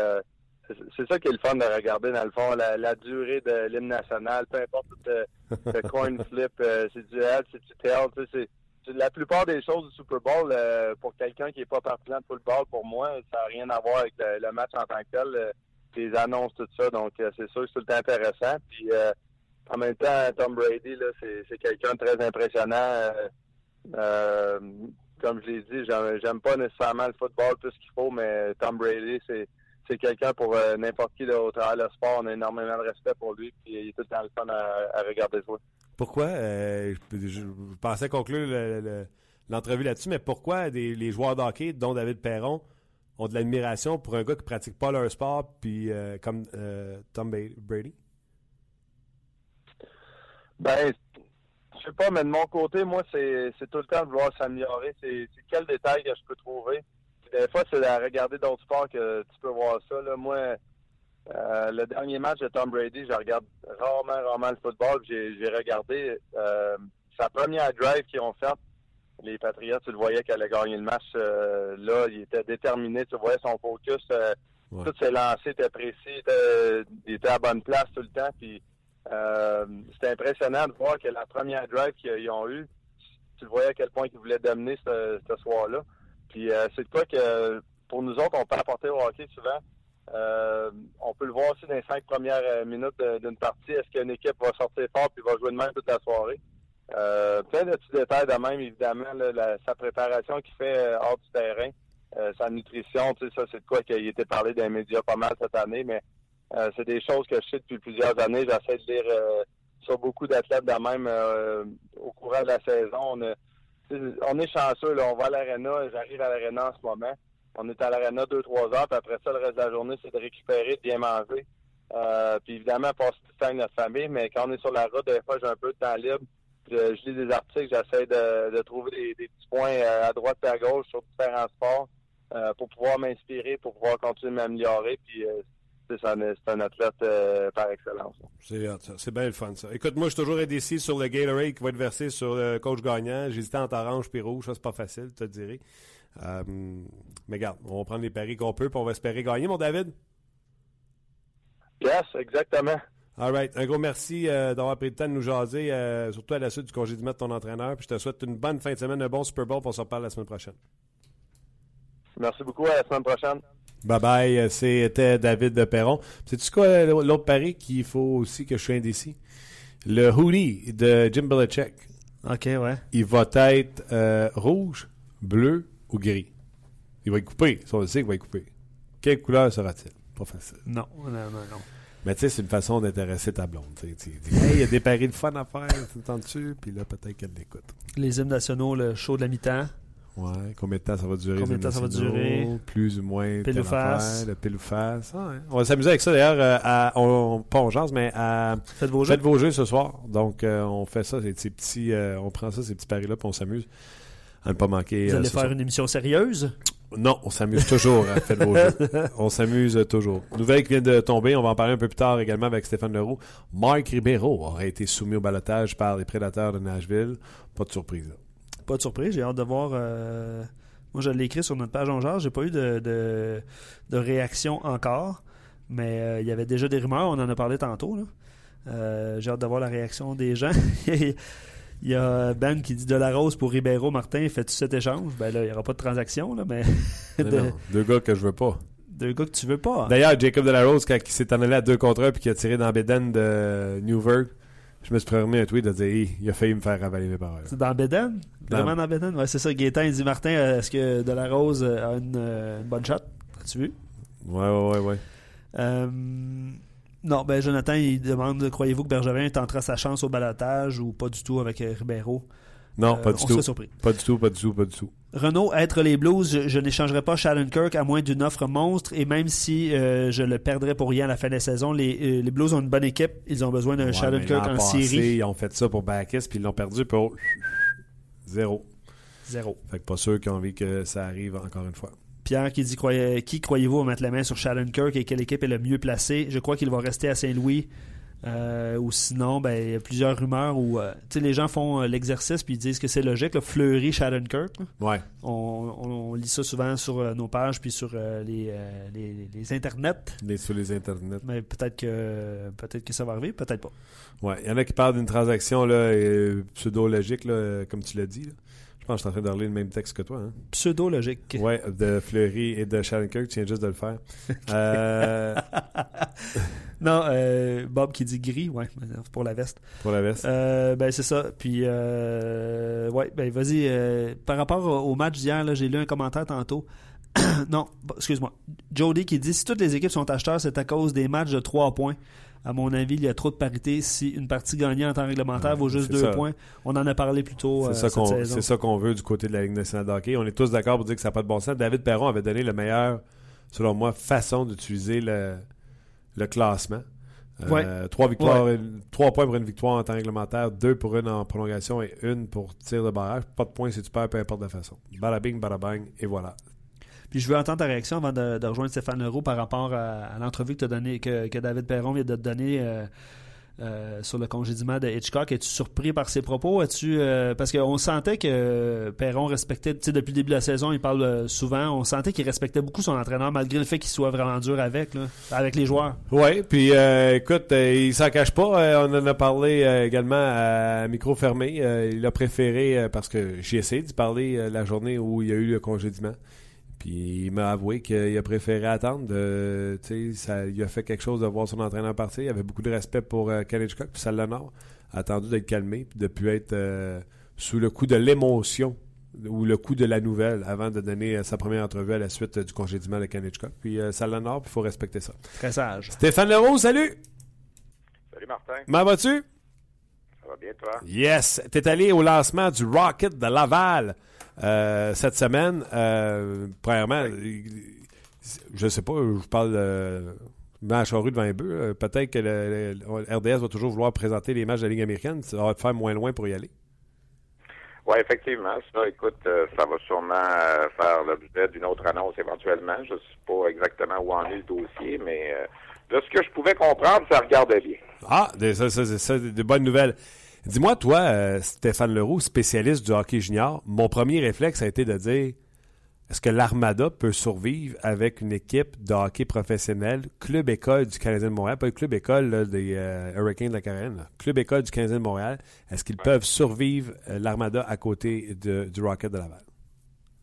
c'est ça qui est le fun de regarder dans le fond, la, la durée de l'hymne national, peu importe le, le [laughs] coin flip, c'est du head, c'est du tail, tu sais, c'est c'est la plupart des choses du Super Bowl, pour quelqu'un qui n'est pas partisan de football, pour moi, ça n'a rien à voir avec le, le match en tant que tel. Les annonces, tout ça. Donc, euh, c'est sûr que c'est tout intéressant. Puis, euh, en même temps, Tom Brady, là, c'est, quelqu'un de très impressionnant. euh, comme je l'ai dit, j'aime, pas nécessairement le football plus qu'il faut, mais Tom Brady, c'est, c'est quelqu'un pour n'importe qui là, au travers le sport. On a énormément de respect pour lui. Puis, il est tout temps le fun à, regarder jouer. Pourquoi, je, pensais conclure le- le- l'entrevue là-dessus, mais pourquoi des- les joueurs de hockey, dont David Perron, ont de l'admiration pour un gars qui pratique pas leur sport, puis euh, comme euh, Tom Brady? Ben, je sais pas, mais de mon côté, moi, c'est tout le temps de vouloir s'améliorer. C'est quel détail que je peux trouver? Des fois, c'est à regarder d'autres sports que tu peux voir ça. Là. Moi, euh, le dernier match de Tom Brady, je regarde rarement, rarement le football. J'ai regardé sa première drive qu'ils ont faite. Les Patriots, tu le voyais qu'elle allait gagner le match. euh, là, il était déterminé. Tu voyais son focus. euh, Ouais. Tous ses lancers étaient précis. Il était, il était à bonne place tout le temps. Puis euh, c'était impressionnant de voir que la première drive qu'ils ont eue, tu le voyais à quel point ils voulaient dominer ce, ce soir-là. Puis euh, c'est de quoi que pour nous autres, on peut apporter au hockey souvent. On peut le voir aussi dans les cinq premières minutes d'une partie. Est-ce qu'une équipe va sortir fort puis va jouer de même toute la soirée? Euh, plein de petits détails de même, évidemment, là, sa préparation qu'il fait euh, hors du terrain, euh, sa nutrition, tu sais, ça, c'est de quoi qui a été parlé dans les médias pas mal cette année, mais euh, c'est des choses que je sais depuis plusieurs années. J'essaie de lire sur beaucoup d'athlètes de même au courant de la saison. On, on est chanceux, là, on va à l'aréna, j'arrive à l'aréna en ce moment. On est à l'aréna deux, trois heures, puis après ça, le reste de la journée, c'est de récupérer, de bien manger. Puis évidemment, passer du temps avec notre famille, mais quand on est sur la route, des fois, j'ai un peu de temps libre. Je, je lis des articles, j'essaie de, de trouver des, des petits points euh, à droite et à gauche sur différents sports euh, pour pouvoir m'inspirer, pour pouvoir continuer de m'améliorer. Puis euh, c'est un athlète euh, par excellence. C'est bien le fun, ça. Écoute, moi, je suis toujours indécis sur le Gatorade qui va être versé sur le coach gagnant. J'hésitais entre orange et rouge. Ça, c'est pas facile, je te dirais. Euh, mais regarde, on va prendre les paris qu'on peut, puis on va espérer gagner, mon David? Yes, exactement. All right. Un gros merci euh, d'avoir pris le temps de nous jaser, euh, surtout à la suite du congédiement de ton entraîneur. Puis je te souhaite une bonne fin de semaine, un bon Super Bowl, puis on se reparle la semaine prochaine. Merci beaucoup. À la semaine prochaine. Bye bye, euh, c'était David de Perron. Sais-tu quoi, l'autre pari qu'il faut aussi que je sois indécis? Le hoodie de Jim Belichick, OK, ouais. il va être euh, rouge, bleu ou gris. Il va être coupé, ça on le sait qu'il va être coupé. Quelle couleur sera-t-il? Pas facile. Non, non, non, non. Mais tu sais, c'est une façon d'intéresser ta blonde. tu dis, hey, il y a des paris de fun à faire, tu t'entends-tu? Puis là, peut-être qu'elle l'écoute. Les hymnes nationaux, le show de la mi-temps. Ouais, combien de temps ça va durer? Combien de temps ça va durer? Plus ou moins. Pile ou face? Le pile ou face. Ah. On va s'amuser avec ça d'ailleurs. euh, à, on, pas on jase, mais à Faites vos jeux. Faites vos jeux ce soir. Donc, euh, on fait ça, ces, ces petits, euh, on prend ça, ces petits paris-là, puis on s'amuse à ne pas manquer. Vous allez faire soir. une émission sérieuse? Non, on s'amuse toujours à Faites vos jeux. On s'amuse toujours. Nouvelle qui vient de tomber, on va en parler un peu plus tard également avec Stéphane Leroux. Marc Ribeiro aurait été soumis au balotage par les prédateurs de Nashville. Pas de surprise. là. Pas de surprise, j'ai hâte de voir. euh, Moi, je l'ai écrit sur notre page en genre. J'ai pas eu de, de, de réaction encore, mais euh, il y avait déjà des rumeurs. On en a parlé tantôt. là. Euh, j'ai hâte de voir la réaction des gens. [laughs] Il y a Ben qui dit de la rose pour Ribeiro Martin. Fais-tu cet échange? Ben là, il n'y aura pas de transaction, là, [laughs] mais de- non, deux gars que je veux pas. deux gars que tu veux pas. D'ailleurs, Jacob Delarose, quand il s'est en allé à deux contre un puis qu'il a tiré dans Bédène de Newburgh, je me suis permis un tweet de dire Hey, il a failli me faire ravaler mes paroles. C'est dans Beden? Vraiment dans Beden? Ouais, c'est ça. Gaétan, il dit Martin, euh, est-ce que De La Rose a une, euh, une bonne shot? As-tu vu? Ouais, ouais, ouais, ouais. Euh, Non, ben Jonathan, il demande croyez-vous que Bergevin tentera sa chance au balotage ou pas du tout avec euh, Ribeiro? Non, Euh, pas du on tout. serait surpris. Pas du tout, pas du tout, pas du tout. Renault, être les Blues, je, je n'échangerai pas Shannon-Kirk à moins d'une offre monstre. Et même si euh, je le perdrais pour rien à la fin de la saison, les, les Blues ont une bonne équipe. Ils ont besoin d'un Ouais, l'an en passé, série. Ils ont fait ça pour Bacchus, puis ils l'ont perdu pour zéro. Zéro. Fait que pas sûr qu'ils ont envie que ça arrive encore une fois. Pierre qui dit croyez- qui croyez-vous mettre la main sur Shannon-Kirk et quelle équipe est le mieux placée? Je crois qu'il va rester à Saint-Louis. Euh, ou sinon, ben, il y a plusieurs rumeurs où euh, les gens font euh, l'exercice puis ils disent que c'est logique. Là, Fleury, là. Ouais. On, on- on lit ça souvent sur nos pages puis sur les, les, les internets. Les, sur les internets. Mais peut-être que peut-être que ça va arriver, peut-être pas. Ouais. Il y en a qui parlent d'une transaction là, pseudo-logique, là, comme tu l'as dit. là. Je pense que je suis en train de relire le même texte que toi. Hein? Pseudo-logique. Ouais, de Fleury et de Shannon-Kirk. Tu viens juste de le faire. Euh, [laughs] Non, euh, Bob qui dit gris, ouais, pour la veste. pour la veste. Euh, ben c'est ça. Puis euh, ouais, ben vas-y. par rapport au, match d'hier, j'ai lu un commentaire tantôt. [coughs] non, excuse-moi. Jody qui dit si toutes les équipes sont acheteurs, c'est à cause des matchs de 3 points. À mon avis, il y a trop de parité. Si une partie gagnée en temps réglementaire Ouais, vaut juste c'est 2 ça. points, on en a parlé plus tôt euh, C'est ça qu'on saison. c'est ça qu'on veut du côté de la Ligue nationale de hockey. On est tous d'accord pour dire que ça n'a pas de bon sens. David Perron avait donné le meilleur, selon moi, façon d'utiliser le, le classement. Euh, trois victoires, une- trois points pour une victoire en temps réglementaire, deux pour une en prolongation et une pour tir de barrage. Pas de points si tu perds, peu importe la façon. Bada bing, bada bang, et voilà. Puis je veux entendre ta réaction avant de, rejoindre Stéphane Leroux par rapport à, l'entrevue que, donné, que, que David Perron vient de te donner euh, euh, sur le congédiement de Hitchcock. Es-tu surpris par ses propos? Es-tu, euh, parce qu'on sentait que Perron respectait, tu sais, depuis le début de la saison, il parle euh, souvent, on sentait qu'il respectait beaucoup son entraîneur, malgré le fait qu'il soit vraiment dur avec, là, avec les joueurs. Oui, puis euh, écoute, euh, il s'en cache pas. Euh, on en a parlé également à micro fermé. Il a préféré, parce que j'ai essayé d'y parler la journée où il y a eu le congédiement. Puis il m'a avoué qu'il a préféré attendre. De, ça, il a fait quelque chose de voir son entraîneur partir. Il avait beaucoup de respect pour euh, Kennedy Cook puis Salle Nord. A attendu d'être calmé puis de plus être euh, sous le coup de l'émotion ou le coup de la nouvelle avant de donner euh, sa première entrevue à la suite du congédiement de Kennedy Cook. Puis Salle Nord, il faut respecter ça. Très sage. Stéphane Leroux, salut! Salut Martin. Comment vas-tu? Ça va bien, toi? Yes! T'es allé au lancement du Rocket de Laval. Euh, cette semaine, euh, premièrement, je sais pas, je parle de match rue devant. Peut-être que le, RDS va toujours vouloir présenter les matchs de la Ligue américaine. Ça va te faire moins loin pour y aller. Oui, effectivement. Ça, écoute, euh, ça va sûrement faire l'objet d'une autre annonce éventuellement. Je ne sais pas exactement où en est le dossier, mais de ce que je pouvais comprendre, ça regardait bien. Ah, c'est de bonnes nouvelles. Dis-moi, toi, euh, Stéphane Leroux, spécialiste du hockey junior, mon premier réflexe a été de dire est-ce que l'Armada peut survivre avec une équipe de hockey professionnel, club-école du Canadien de Montréal, pas le club-école des euh, Hurricanes de la Carène, club-école du Canadien de Montréal, est-ce qu'ils peuvent survivre euh, l'Armada à côté du Rocket de Laval?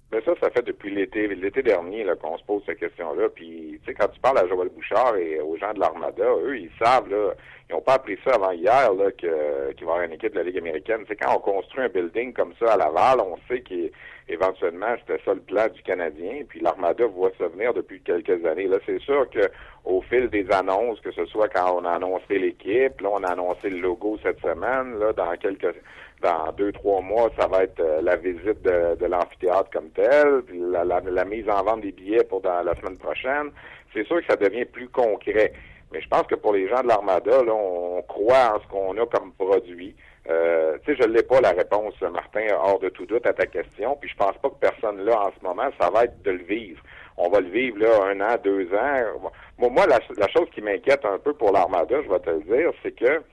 Ben ça, ça fait depuis l'été l'été dernier qu'on se pose cette question-là. Puis, tu sais, quand tu parles à Joël Bouchard et aux gens de l'Armada, eux, ils savent, là, ils n'ont pas appris ça avant hier, là, qu'il va y avoir une équipe de la Ligue américaine. C'est quand on construit un building comme ça à Laval, on sait qu'éventuellement, c'était ça le plan du Canadien. Puis l'Armada voit ça venir depuis quelques années. Là, c'est sûr que au fil des annonces, que ce soit quand on a annoncé l'équipe, là, on a annoncé le logo cette semaine, là, dans quelques dans deux, trois mois, ça va être euh, la visite de, l'amphithéâtre comme tel, puis la, la, mise en vente des billets pour dans la semaine prochaine. C'est sûr que ça devient plus concret. Mais je pense que pour les gens de l'Armada, là, on croit en ce qu'on a comme produit. Euh, tu sais, je l'ai pas la réponse, Martin, hors de tout doute à ta question. Puis je pense pas que personne là en ce moment, ça va être de le vivre. On va le vivre là un an, deux ans. Moi, la, la chose qui m'inquiète un peu pour l'Armada, je vais te le dire, c'est que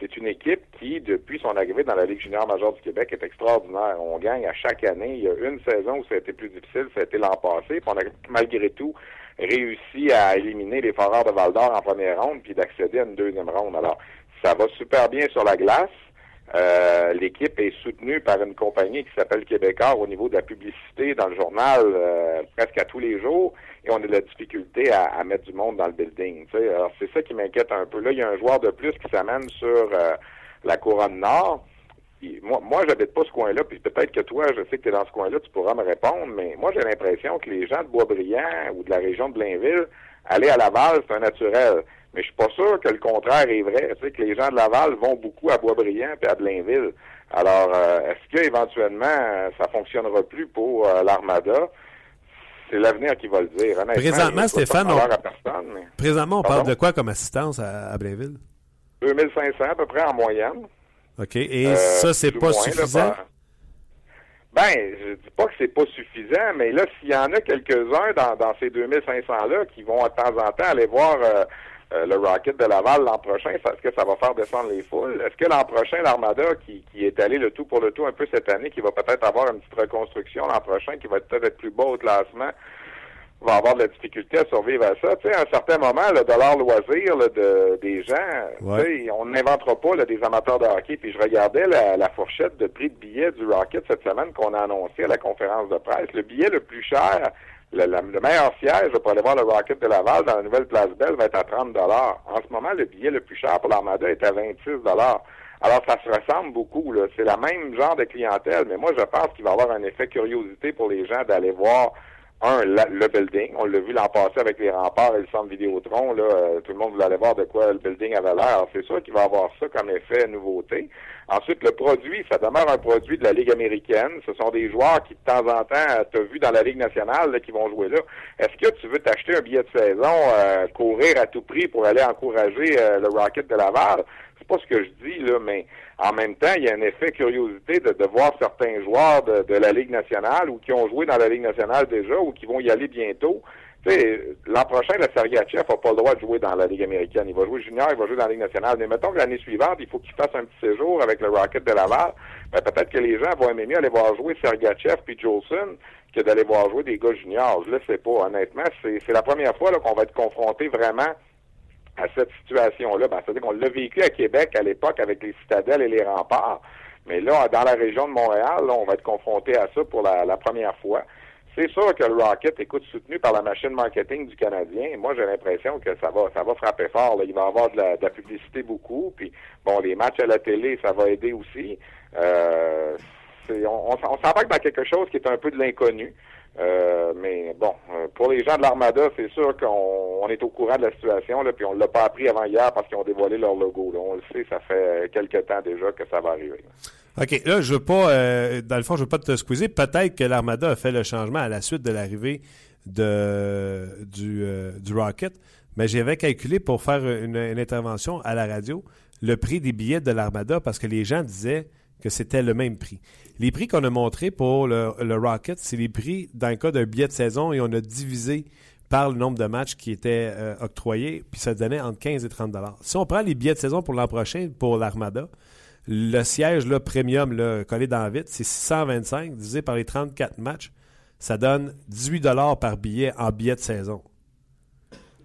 c'est une équipe qui, depuis son arrivée dans la Ligue junior majeure du Québec, est extraordinaire. On gagne à chaque année. Il y a une saison où ça a été plus difficile, ça a été l'an passé. Puis on a malgré tout réussi à éliminer les Foreurs de Val d'Or en première ronde puis d'accéder à une deuxième ronde. Alors, ça va super bien sur la glace. Euh, l'équipe est soutenue par une compagnie qui s'appelle Québécois au niveau de la publicité dans le journal euh, presque à tous les jours et on a de la difficulté à, mettre du monde dans le building. Alors c'est ça qui m'inquiète un peu. Là, il y a un joueur de plus qui s'amène sur euh, la couronne nord. moi, moi j'habite pas ce coin-là, puis peut-être que toi, je sais que tu es dans ce coin-là, tu pourras me répondre, mais moi j'ai l'impression que les gens de Boisbriand ou de la région de Blainville, aller à Laval, c'est un naturel. Mais je suis pas sûr que le contraire est vrai. Tu sais, que les gens de Laval vont beaucoup à Boisbriand et à Blainville. Alors, euh, est-ce qu'éventuellement, ça fonctionnera plus pour euh, l'Armada? C'est l'avenir qui va le dire. Présentement, Stéphane, on... Présentement, on parle de quoi comme assistance à, Blainville? 2500 à peu près en moyenne. OK. Et euh, ça, c'est pas suffisant? Ben, je dis pas que c'est pas suffisant, mais là, s'il y en a quelques-uns dans, dans ces 2500-là qui vont de temps en temps aller voir euh, le Rocket de Laval l'an prochain, est-ce que ça va faire descendre les foules? Est-ce que l'an prochain, l'Armada, qui, qui est allé le tout pour le tout un peu cette année, qui va peut-être avoir une petite reconstruction l'an prochain, qui va peut-être être plus beau au classement, va avoir de la difficulté à survivre à ça? Tu sais, à un certain moment, le dollar loisir de, des gens, on n'inventera pas des amateurs de hockey. Puis je regardais la, la, fourchette de prix de billets du Rocket cette semaine qu'on a annoncé à la conférence de presse. Le billet le plus cher le, meilleur siège pour aller voir le Rocket de Laval dans la nouvelle place Belle va être à 30 En ce moment, le billet le plus cher pour l'Armada est à 26 alors, ça se ressemble beaucoup. Là. C'est la même genre de clientèle, mais moi, je pense qu'il va y avoir un effet curiosité pour les gens d'aller voir un, le building. On l'a vu l'an passé avec les remparts et le centre Vidéotron. Là, euh, tout le monde voulait aller voir de quoi le building avait l'air. C'est sûr qu'il va avoir ça comme effet nouveauté. Ensuite, le produit, ça demeure un produit de la Ligue américaine. Ce sont des joueurs qui, de temps en temps, tu as vu dans la Ligue nationale, qui vont jouer là. Est-ce que tu veux t'acheter un billet de saison, euh, courir à tout prix pour aller encourager euh, le Rocket de Laval? Pas ce que je dis, là, mais en même temps, il y a un effet curiosité de, voir certains joueurs de, la Ligue nationale ou qui ont joué dans la Ligue nationale déjà ou qui vont y aller bientôt. L'an prochain, le Sergachev n'a pas le droit de jouer dans la Ligue américaine. Il va jouer junior, il va jouer dans la Ligue nationale. Mais mettons que l'année suivante, il faut qu'il fasse un petit séjour avec le Rocket de Laval. Ben, peut-être que les gens vont aimer mieux aller voir jouer Sergachev puis Jolson que d'aller voir jouer des gars juniors. Je le sais pas, honnêtement. C'est la première fois qu'on va être confronté vraiment à cette situation-là. Ben, C'est-à-dire qu'on l'a vécu à Québec à l'époque avec les citadelles et les remparts. Mais là, dans la région de Montréal, on va être confronté à ça pour la, première fois. C'est sûr que le Rocket, écoute, soutenu par la machine marketing du Canadien, moi j'ai l'impression que ça va ça va frapper fort. là. Il va y avoir de la, de la publicité beaucoup, puis bon, les matchs à la télé, ça va aider aussi. Euh, on on, on s'embarque dans quelque chose qui est un peu de l'inconnu. Euh, mais bon, euh, pour les gens de l'Armada, c'est sûr qu'on on est au courant de la situation, là, puis on l'a pas appris avant hier parce qu'ils ont dévoilé leur logo. On le sait, ça fait euh, quelques temps déjà que ça va arriver. OK, là, je veux pas, euh, dans le fond, je veux pas te squeezer. Peut-être que l'Armada a fait le changement à la suite de l'arrivée de, du, Rocket, mais j'avais calculé pour faire une intervention à la radio le prix des billets de l'Armada parce que les gens disaient que c'était le même prix. Les prix qu'on a montrés pour le, Rocket, c'est les prix dans le cas d'un billet de saison et on a divisé par le nombre de matchs qui étaient euh, octroyés, puis ça donnait entre 15 et 30 dollars. Si on prend les billets de saison pour l'an prochain pour l'Armada, le siège là, premium collé dans la vitre, c'est 625 divisé par les 34 matchs. Ça donne 18 dollars par billet en billet de saison.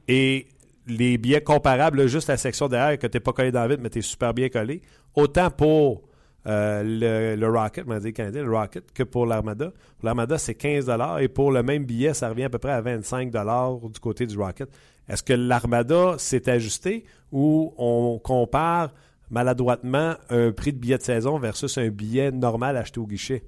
Et les billets comparables, juste la section derrière, que tu n'es pas collé dans la vitre, mais tu es super bien collé, autant pour euh, le, Rocket, dire canadien, Rocket, que pour l'Armada. Pour l'Armada, c'est 15 et pour le même billet, ça revient à peu près à 25 du côté du Rocket. Est-ce que l'Armada s'est ajusté ou on compare maladroitement un prix de billet de saison versus un billet normal acheté au guichet?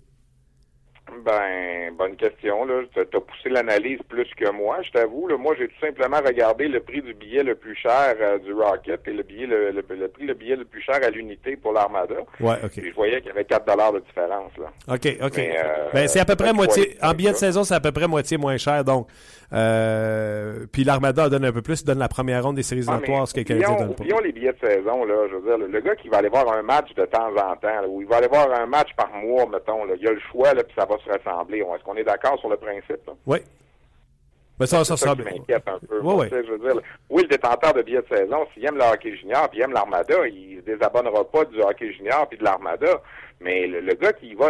Ben, bonne question. T'as as poussé l'analyse plus que moi, je t'avoue. Moi, j'ai tout simplement regardé le prix du billet le plus cher euh, du Rocket et le billet le, le- le prix le billet le plus cher à l'unité pour l'Armada. Ouais, OK. Puis je voyais qu'il y avait 4 dollars de différence. Là. OK, OK. Mais, euh, Ben, c'est à peu près moitié. En billet de saison, c'est à peu près moitié moins cher. Donc, euh, puis l'Armada donne un peu plus, donne la première ronde des séries Ah, éliminatoires, ce que quelqu'un donne pas. oublions les billets de saison, là. Je veux dire, le, gars qui va aller voir un match de temps en temps, ou il va aller voir un match par mois, mettons, là, il a le choix, là, puis ça va se ressembler. Est-ce qu'on est d'accord sur le principe? Là? Oui. Ben, ça, ça m'inquiète un peu. Je veux dire, oui, le détenteur de billets de saison, s'il aime le hockey junior puis il aime l'Armada, il se désabonnera pas du hockey junior puis de l'Armada. Mais le, le gars qui y va,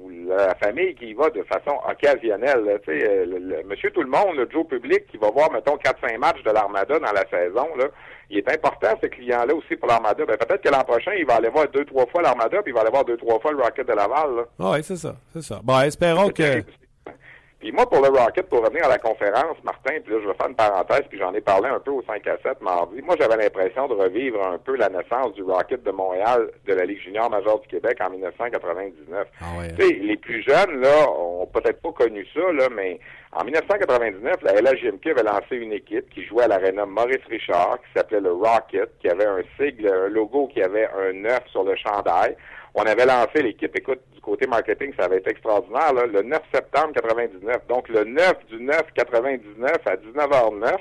ou la famille qui y va de façon occasionnelle, là, tu sais, euh, le, le- monsieur tout le monde, le Joe public qui va voir, mettons, 4-5 matchs de l'Armada dans la saison, là, il est important, ce client-là aussi pour l'Armada. Ben, peut-être que l'an prochain, il va aller voir deux, trois fois l'Armada, puis il va aller voir deux, trois fois le Rocket de Laval, là. Ah oui, c'est ça. C'est ça. Bon, espérons que. Puis moi, pour le Rocket, pour revenir à la conférence, Martin, puis là, je vais faire une parenthèse, puis j'en ai parlé un peu au 5 à 7 mardi. Moi, j'avais l'impression de revivre un peu la naissance du Rocket de Montréal de la Ligue junior majeure du Québec en 1999. Ah ouais. Tu sais, les plus jeunes, là, ont peut-être pas connu ça, là, mais en 1999, la LHJMQ avait lancé une équipe qui jouait à l'aréna Maurice Richard, qui s'appelait le Rocket, qui avait un sigle, un logo qui avait un 9 sur le chandail. On avait lancé l'équipe, écoute, du côté marketing, ça avait été extraordinaire, là, le 9 septembre 99. Donc, le 9 du 9 99 à 19h09,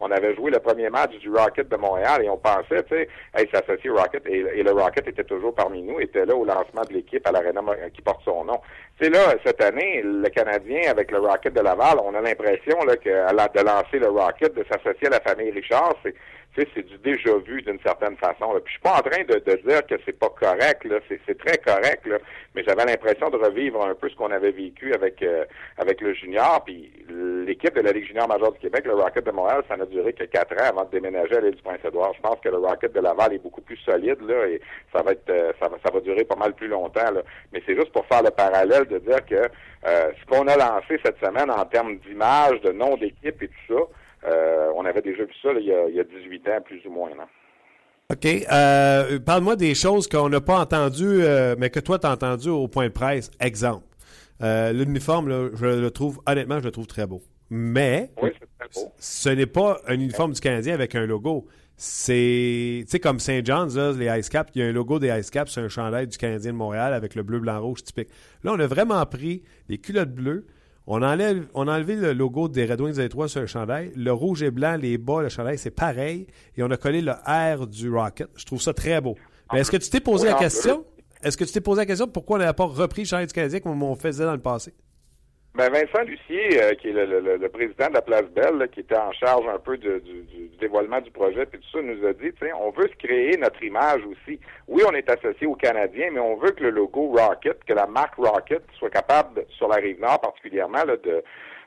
on avait joué le premier match du Rocket de Montréal et on pensait, tu sais, hey, s'associer Rocket et, le Rocket était toujours parmi nous, était là au lancement de l'équipe à l'Arena Mo- qui porte son nom. Tu sais, là, cette année, le Canadien avec le Rocket de Laval, on a l'impression là, que de lancer le Rocket, de s'associer à la famille Richard, c'est c'est du déjà vu d'une certaine façon. Là. Puis je suis pas en train de, de dire que c'est pas correct, là. C'est, très correct, là. Mais j'avais l'impression de revivre un peu ce qu'on avait vécu avec euh, avec le junior. Puis l'équipe de la Ligue junior majeure du Québec, le Rocket de Montréal, ça n'a duré que quatre ans avant de déménager à l'île du Prince-Édouard. Je pense que le Rocket de Laval est beaucoup plus solide, là, et ça va être euh, ça va ça va durer pas mal plus longtemps. Là. Mais c'est juste pour faire le parallèle de dire que euh, ce qu'on a lancé cette semaine en termes d'image, de nom d'équipe et tout ça. Euh, on avait déjà vu ça là, il, y a, il y a 18 ans, plus ou moins. Là. OK. Euh, Parle-moi des choses qu'on n'a pas entendues, euh, mais que toi, tu as entendues au point de presse. Exemple. L'uniforme, je le trouve, honnêtement, je le trouve très beau. Mais Oui, c'est très beau. ce n'est pas un uniforme du Canadien avec un logo. C'est, tu sais, comme Saint John's, là, les Ice Caps, il y a un logo des Ice Caps sur un chandail du Canadien de Montréal avec le bleu, blanc, rouge typique. Là, on a vraiment pris les culottes bleues, on, enlève, on a enlevé le logo des Red Wings étoiles sur le chandail, le rouge et blanc, les bas, le chandail, c'est pareil, et on a collé le R du Rocket. Je trouve ça très beau. Mais est-ce que tu t'es posé Oui, la question? Est-ce que tu t'es posé la question pourquoi on n'avait pas repris le chandail du Canadien comme on faisait dans le passé? Ben Vincent Lucier, euh, qui est le, le- le président de la Place Belle, là, qui était en charge un peu de- du, du- dévoilement du projet, puis tout ça, nous a dit, on veut se créer notre image aussi. Oui, on est associé aux Canadiens, mais on veut que le logo Rocket, que la marque Rocket soit capable, sur la rive nord particulièrement, là, de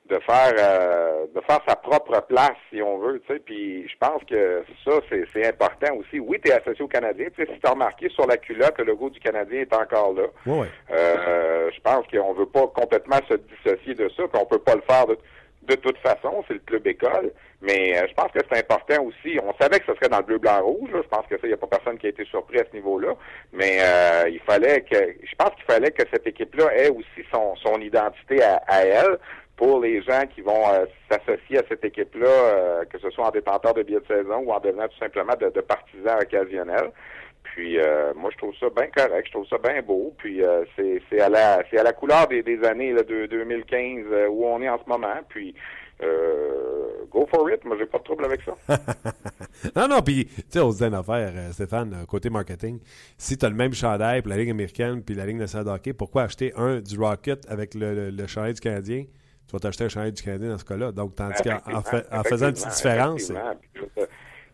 de faire euh, de faire sa propre place si on veut tu sais. Puis je pense que ça c'est c'est important aussi. Oui tu es associé au Canadien tu sais si tu as remarqué sur la culotte le logo du Canadien est encore là. Ouais. euh, je pense qu'on veut pas complètement se dissocier de ça qu'on peut pas le faire de, de toute façon c'est le club école. Mais euh, je pense que c'est important aussi. On savait que ce serait dans le bleu blanc rouge là. je pense que ça il y a pas personne qui a été surpris à ce niveau-là. Mais euh, il fallait que je pense qu'il fallait que cette équipe-là ait aussi son son identité à, à elle pour les gens qui vont euh, s'associer à cette équipe-là, euh, que ce soit en détenteur de billets de saison ou en devenant tout simplement de, partisans occasionnels. Puis euh, moi je trouve ça bien correct, je trouve ça bien beau. Puis euh, c'est c'est à la c'est à la couleur des, années de 2015 euh, où on est en ce moment. Puis go for it, moi j'ai pas de trouble avec ça. [laughs] non, non, puis, tu sais, on se dit une affaire, Stéphane, côté marketing. Si tu as le même chandail pour la Ligue américaine puis la Ligue de hockey, pourquoi acheter un du Rocket avec le, le, le chandail du Canadien? Tu vas t'acheter un chandail du Canadien dans ce cas-là. Donc, tandis qu'en en fait- en faisant une petite différence.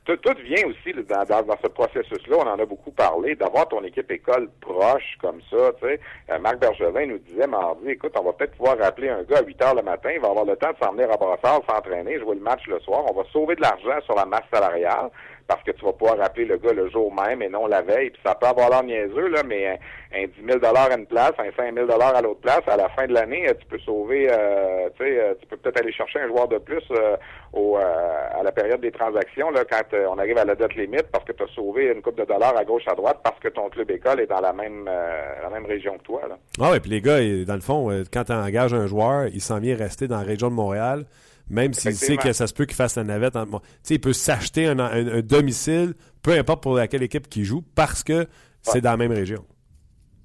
Tout, tout vient aussi là, dans, dans, dans ce processus-là, on en a beaucoup parlé, d'avoir ton équipe école proche comme ça. Tu sais. Euh, Marc Bergevin nous disait mardi, écoute, on va peut-être pouvoir rappeler un gars à 8 heures le matin, il va avoir le temps de s'en venir à Brassard, s'entraîner, jouer le match le soir. On va sauver de l'argent sur la masse salariale parce que tu vas pouvoir rappeler le gars le jour même et non la veille. Puis ça peut avoir l'air niaiseux, là, mais un, un 10 000 à une place, un 5 000 à l'autre place, à la fin de l'année, euh, tu peux sauver, euh, tu sais, euh, tu peux peut-être aller chercher un joueur de plus à la période des transactions, là, quand on arrive à la date limite, parce que tu as sauvé une coupe de dollars à gauche, à droite, parce que ton club école est dans la même, région que toi. Ah ouais, puis les gars, dans le fond, quand tu engages un joueur, il s'en vient rester dans la région de Montréal, même s'il sait que ça se peut qu'il fasse la navette. sais, il peut s'acheter un, un- un domicile, peu importe pour laquelle équipe qu'il joue, parce que c'est dans la même région.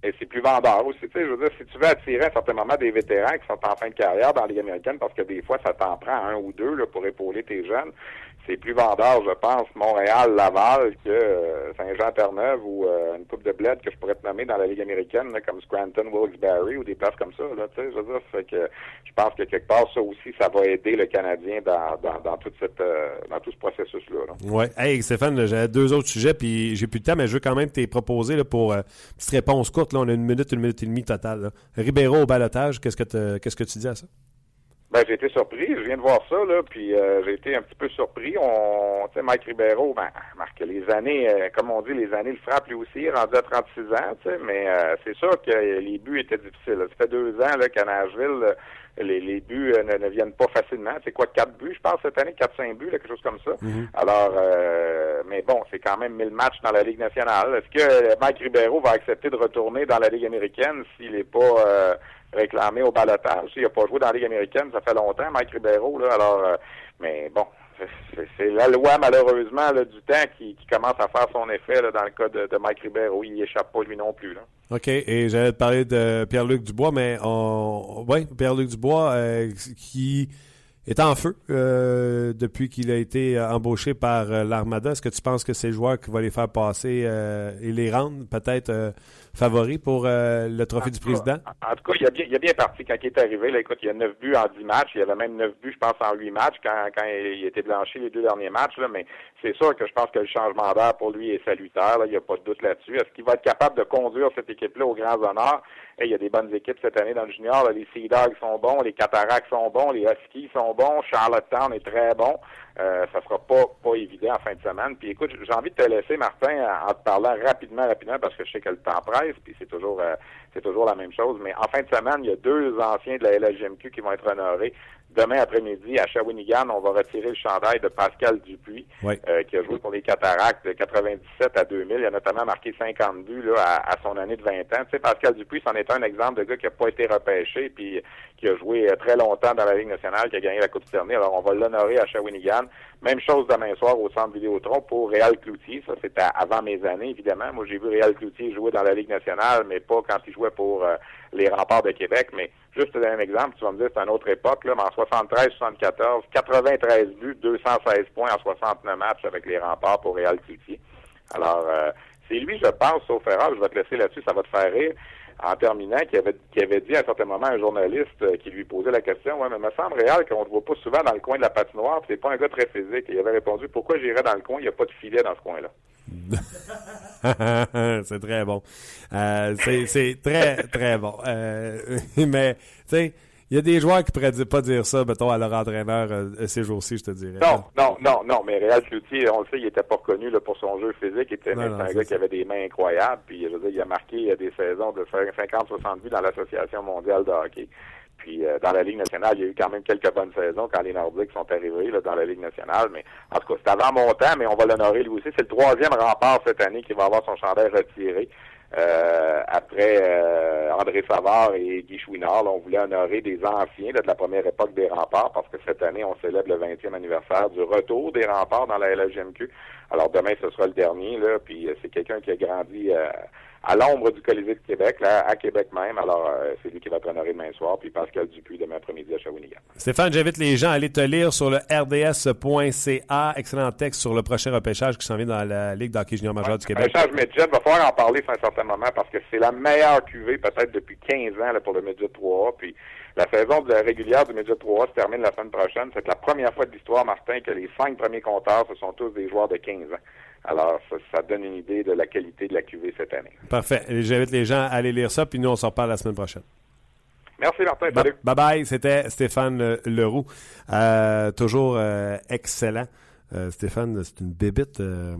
Et c'est plus vendeur aussi. Je veux dire, si tu veux attirer à un certain moment des vétérans qui sont en fin de carrière dans la Ligue américaine, parce que des fois, ça t'en prend un ou deux là, pour épauler tes jeunes, c'est plus vendeur, je pense, Montréal, Laval, que euh, Saint-Jean-Terre-Neuve ou euh, une coupe de bled que je pourrais te nommer dans la Ligue américaine, comme Scranton, Wilkes-Barre ou des places comme ça. Je veux dire, que je pense que quelque part, ça aussi, ça va aider le Canadien dans, dans, euh, tout ce processus-là. là. Ouais. Hey, Stéphane, j'avais deux autres sujets, puis j'ai plus de temps, mais je veux quand même t'es proposé là, pour euh, petite réponse courte. Là, on a une minute, une minute et demie totale. Ribeiro au balotage, qu'est-ce qu'est-ce que tu dis à ça? Ben, j'ai été surpris. Je viens de voir ça, là, puis euh, j'ai été un petit peu surpris. On, tu sais, Mike Ribeiro, ben, Marc, les années, euh, comme on dit, les années le frappent lui aussi, il est rendu à 36 ans, tu sais, mais euh, c'est sûr que les buts étaient difficiles. Ça fait deux ans là, qu'à Nashville, euh, les, les buts euh, ne, ne viennent pas facilement. C'est quoi, quatre buts, je pense, cette année, quatre, cinq buts, là, quelque chose comme ça. Alors, euh, mais bon, c'est quand même 1000 matchs dans la Ligue nationale. Est-ce que Mike Ribeiro va accepter de retourner dans la Ligue américaine s'il n'est pas euh, réclamé au balotage? Il n'a pas joué dans la Ligue américaine, ça fait longtemps, Mike Ribeiro, là. Alors, euh, mais bon, c'est- la loi, malheureusement, là, du temps qui, commence à faire son effet là, dans le cas de, Mike Ribeiro. Il échappe pas, lui non plus. Là. OK, et j'allais te parler de Pierre-Luc Dubois, mais on... ouais, Pierre-Luc Dubois euh, qui est en feu euh, depuis qu'il a été euh, embauché par euh, l'Armada. Est-ce que tu penses que c'est le joueur qui va les faire passer euh, et les rendre peut-être euh, favoris pour euh, le trophée du président? En tout cas, il a bien, il a bien parti quand il est arrivé. Là, écoute, il y a 9 buts en 10 matchs. Il y avait même 9 buts, je pense, en 8 matchs quand, quand il était blanchi les deux derniers matchs. Là, mais c'est sûr que je pense que le changement d'air pour lui est salutaire. Là, il n'y a pas de doute là-dessus. Est-ce qu'il va être capable de conduire cette équipe-là aux grands honneurs? Il y a des bonnes équipes cette année dans le junior. Les Sea Dogs sont bons, les Cataractes sont bons, les Huskies sont bons, Charlottetown est très bon. Euh, ça sera pas pas évident en fin de semaine. Puis écoute, j'ai envie de te laisser, Martin, en te parlant rapidement, rapidement, parce que je sais que le temps presse, puis c'est toujours euh, c'est toujours la même chose. Mais en fin de semaine, il y a deux anciens de la LHGMQ qui vont être honorés. Demain après-midi, à Shawinigan, on va retirer le chandail de Pascal Dupuis, Oui. euh, qui a joué pour les Cataractes de 97 à 2000. Il a notamment marqué 50 buts là, à, à son année de 20 ans. Tu sais, Pascal Dupuis, c'en est un exemple de gars qui n'a pas été repêché, puis qui a joué euh, très longtemps dans la Ligue nationale, qui a gagné la Coupe Stanley. Alors, on va l'honorer à Shawinigan. Même chose demain soir au Centre Vidéotron pour Réal Cloutier. Ça, c'était avant mes années, évidemment. Moi, j'ai vu Réal Cloutier jouer dans la Ligue nationale, mais pas quand il jouait pour euh, les remparts de Québec. Mais juste te un exemple, tu vas me dire c'est une autre époque, là, mais en 73-74, 93 buts, 216 points en 69 matchs avec les remparts pour Réal Cloutier. Alors, euh, c'est lui, je pense, sauf erreur, je vais te laisser là-dessus, ça va te faire rire. En terminant, qui avait, qui avait dit à un certain moment un journaliste euh, qui lui posait la question, ouais, mais me semble réel qu'on ne voit pas souvent dans le coin de la patinoire, c'est pas un gars très physique. Il avait répondu, pourquoi j'irais dans le coin, il n'y a pas de filet dans ce coin-là. [laughs] c'est très bon. Euh, c'est, très, très bon. Euh, [laughs] mais, tu sais, Il y a des joueurs qui pourraient dire- pas dire ça, mettons, à leur entraîneur euh, ces jours-ci, je te dirais. Non, non, non, non, mais Réal Cloutier, on le sait, il était pas reconnu là, pour son jeu physique. Il était Non, c'est non, un gars ça. qui avait des mains incroyables. Puis, je veux dire, il a marqué euh, des saisons de 50-60 buts dans l'Association mondiale de hockey. Puis, euh, dans la Ligue nationale, il y a eu quand même quelques bonnes saisons quand les Nordiques sont arrivés là, dans la Ligue nationale. Mais en tout cas, c'est avant mon temps, mais on va l'honorer lui aussi. C'est le troisième rempart cette année qui va avoir son chandail retiré. Euh, après euh, André Savard et Guy Chouinard, là, on voulait honorer des anciens là, de la première époque des remparts parce que cette année, on célèbre le 20e anniversaire du retour des remparts dans la LHMQ. Alors demain, ce sera le dernier, là, puis euh, c'est quelqu'un qui a grandi euh, à l'ombre du Colisée de Québec, là, à Québec même. Alors, euh, c'est lui qui va être honoré demain soir, puis Pascal Dupuis demain après-midi à Shawinigan. Stéphane, j'invite les gens à aller te lire sur le rds.ca. Excellent texte sur le prochain repêchage qui s'en vient dans la Ligue d'hockey junior majeur du Québec. Un midget, va falloir en parler à un certain moment parce que c'est la meilleure QV peut-être depuis 15 ans là, pour le midget 3 Puis la saison de la régulière du midget 3 se termine la semaine prochaine. C'est la première fois de l'histoire, Martin, que les cinq premiers compteurs, ce sont tous des joueurs de 15 ans. Alors, ça, ça donne une idée de la qualité de la QV cette année. Parfait. J'invite les gens à aller lire ça, puis nous, on s'en reparle la semaine prochaine. Merci, Martin. Salut. Bye bye, c'était Stéphane euh, Leroux. Euh, toujours euh, excellent. Euh, Stéphane, c'est une bébite. Il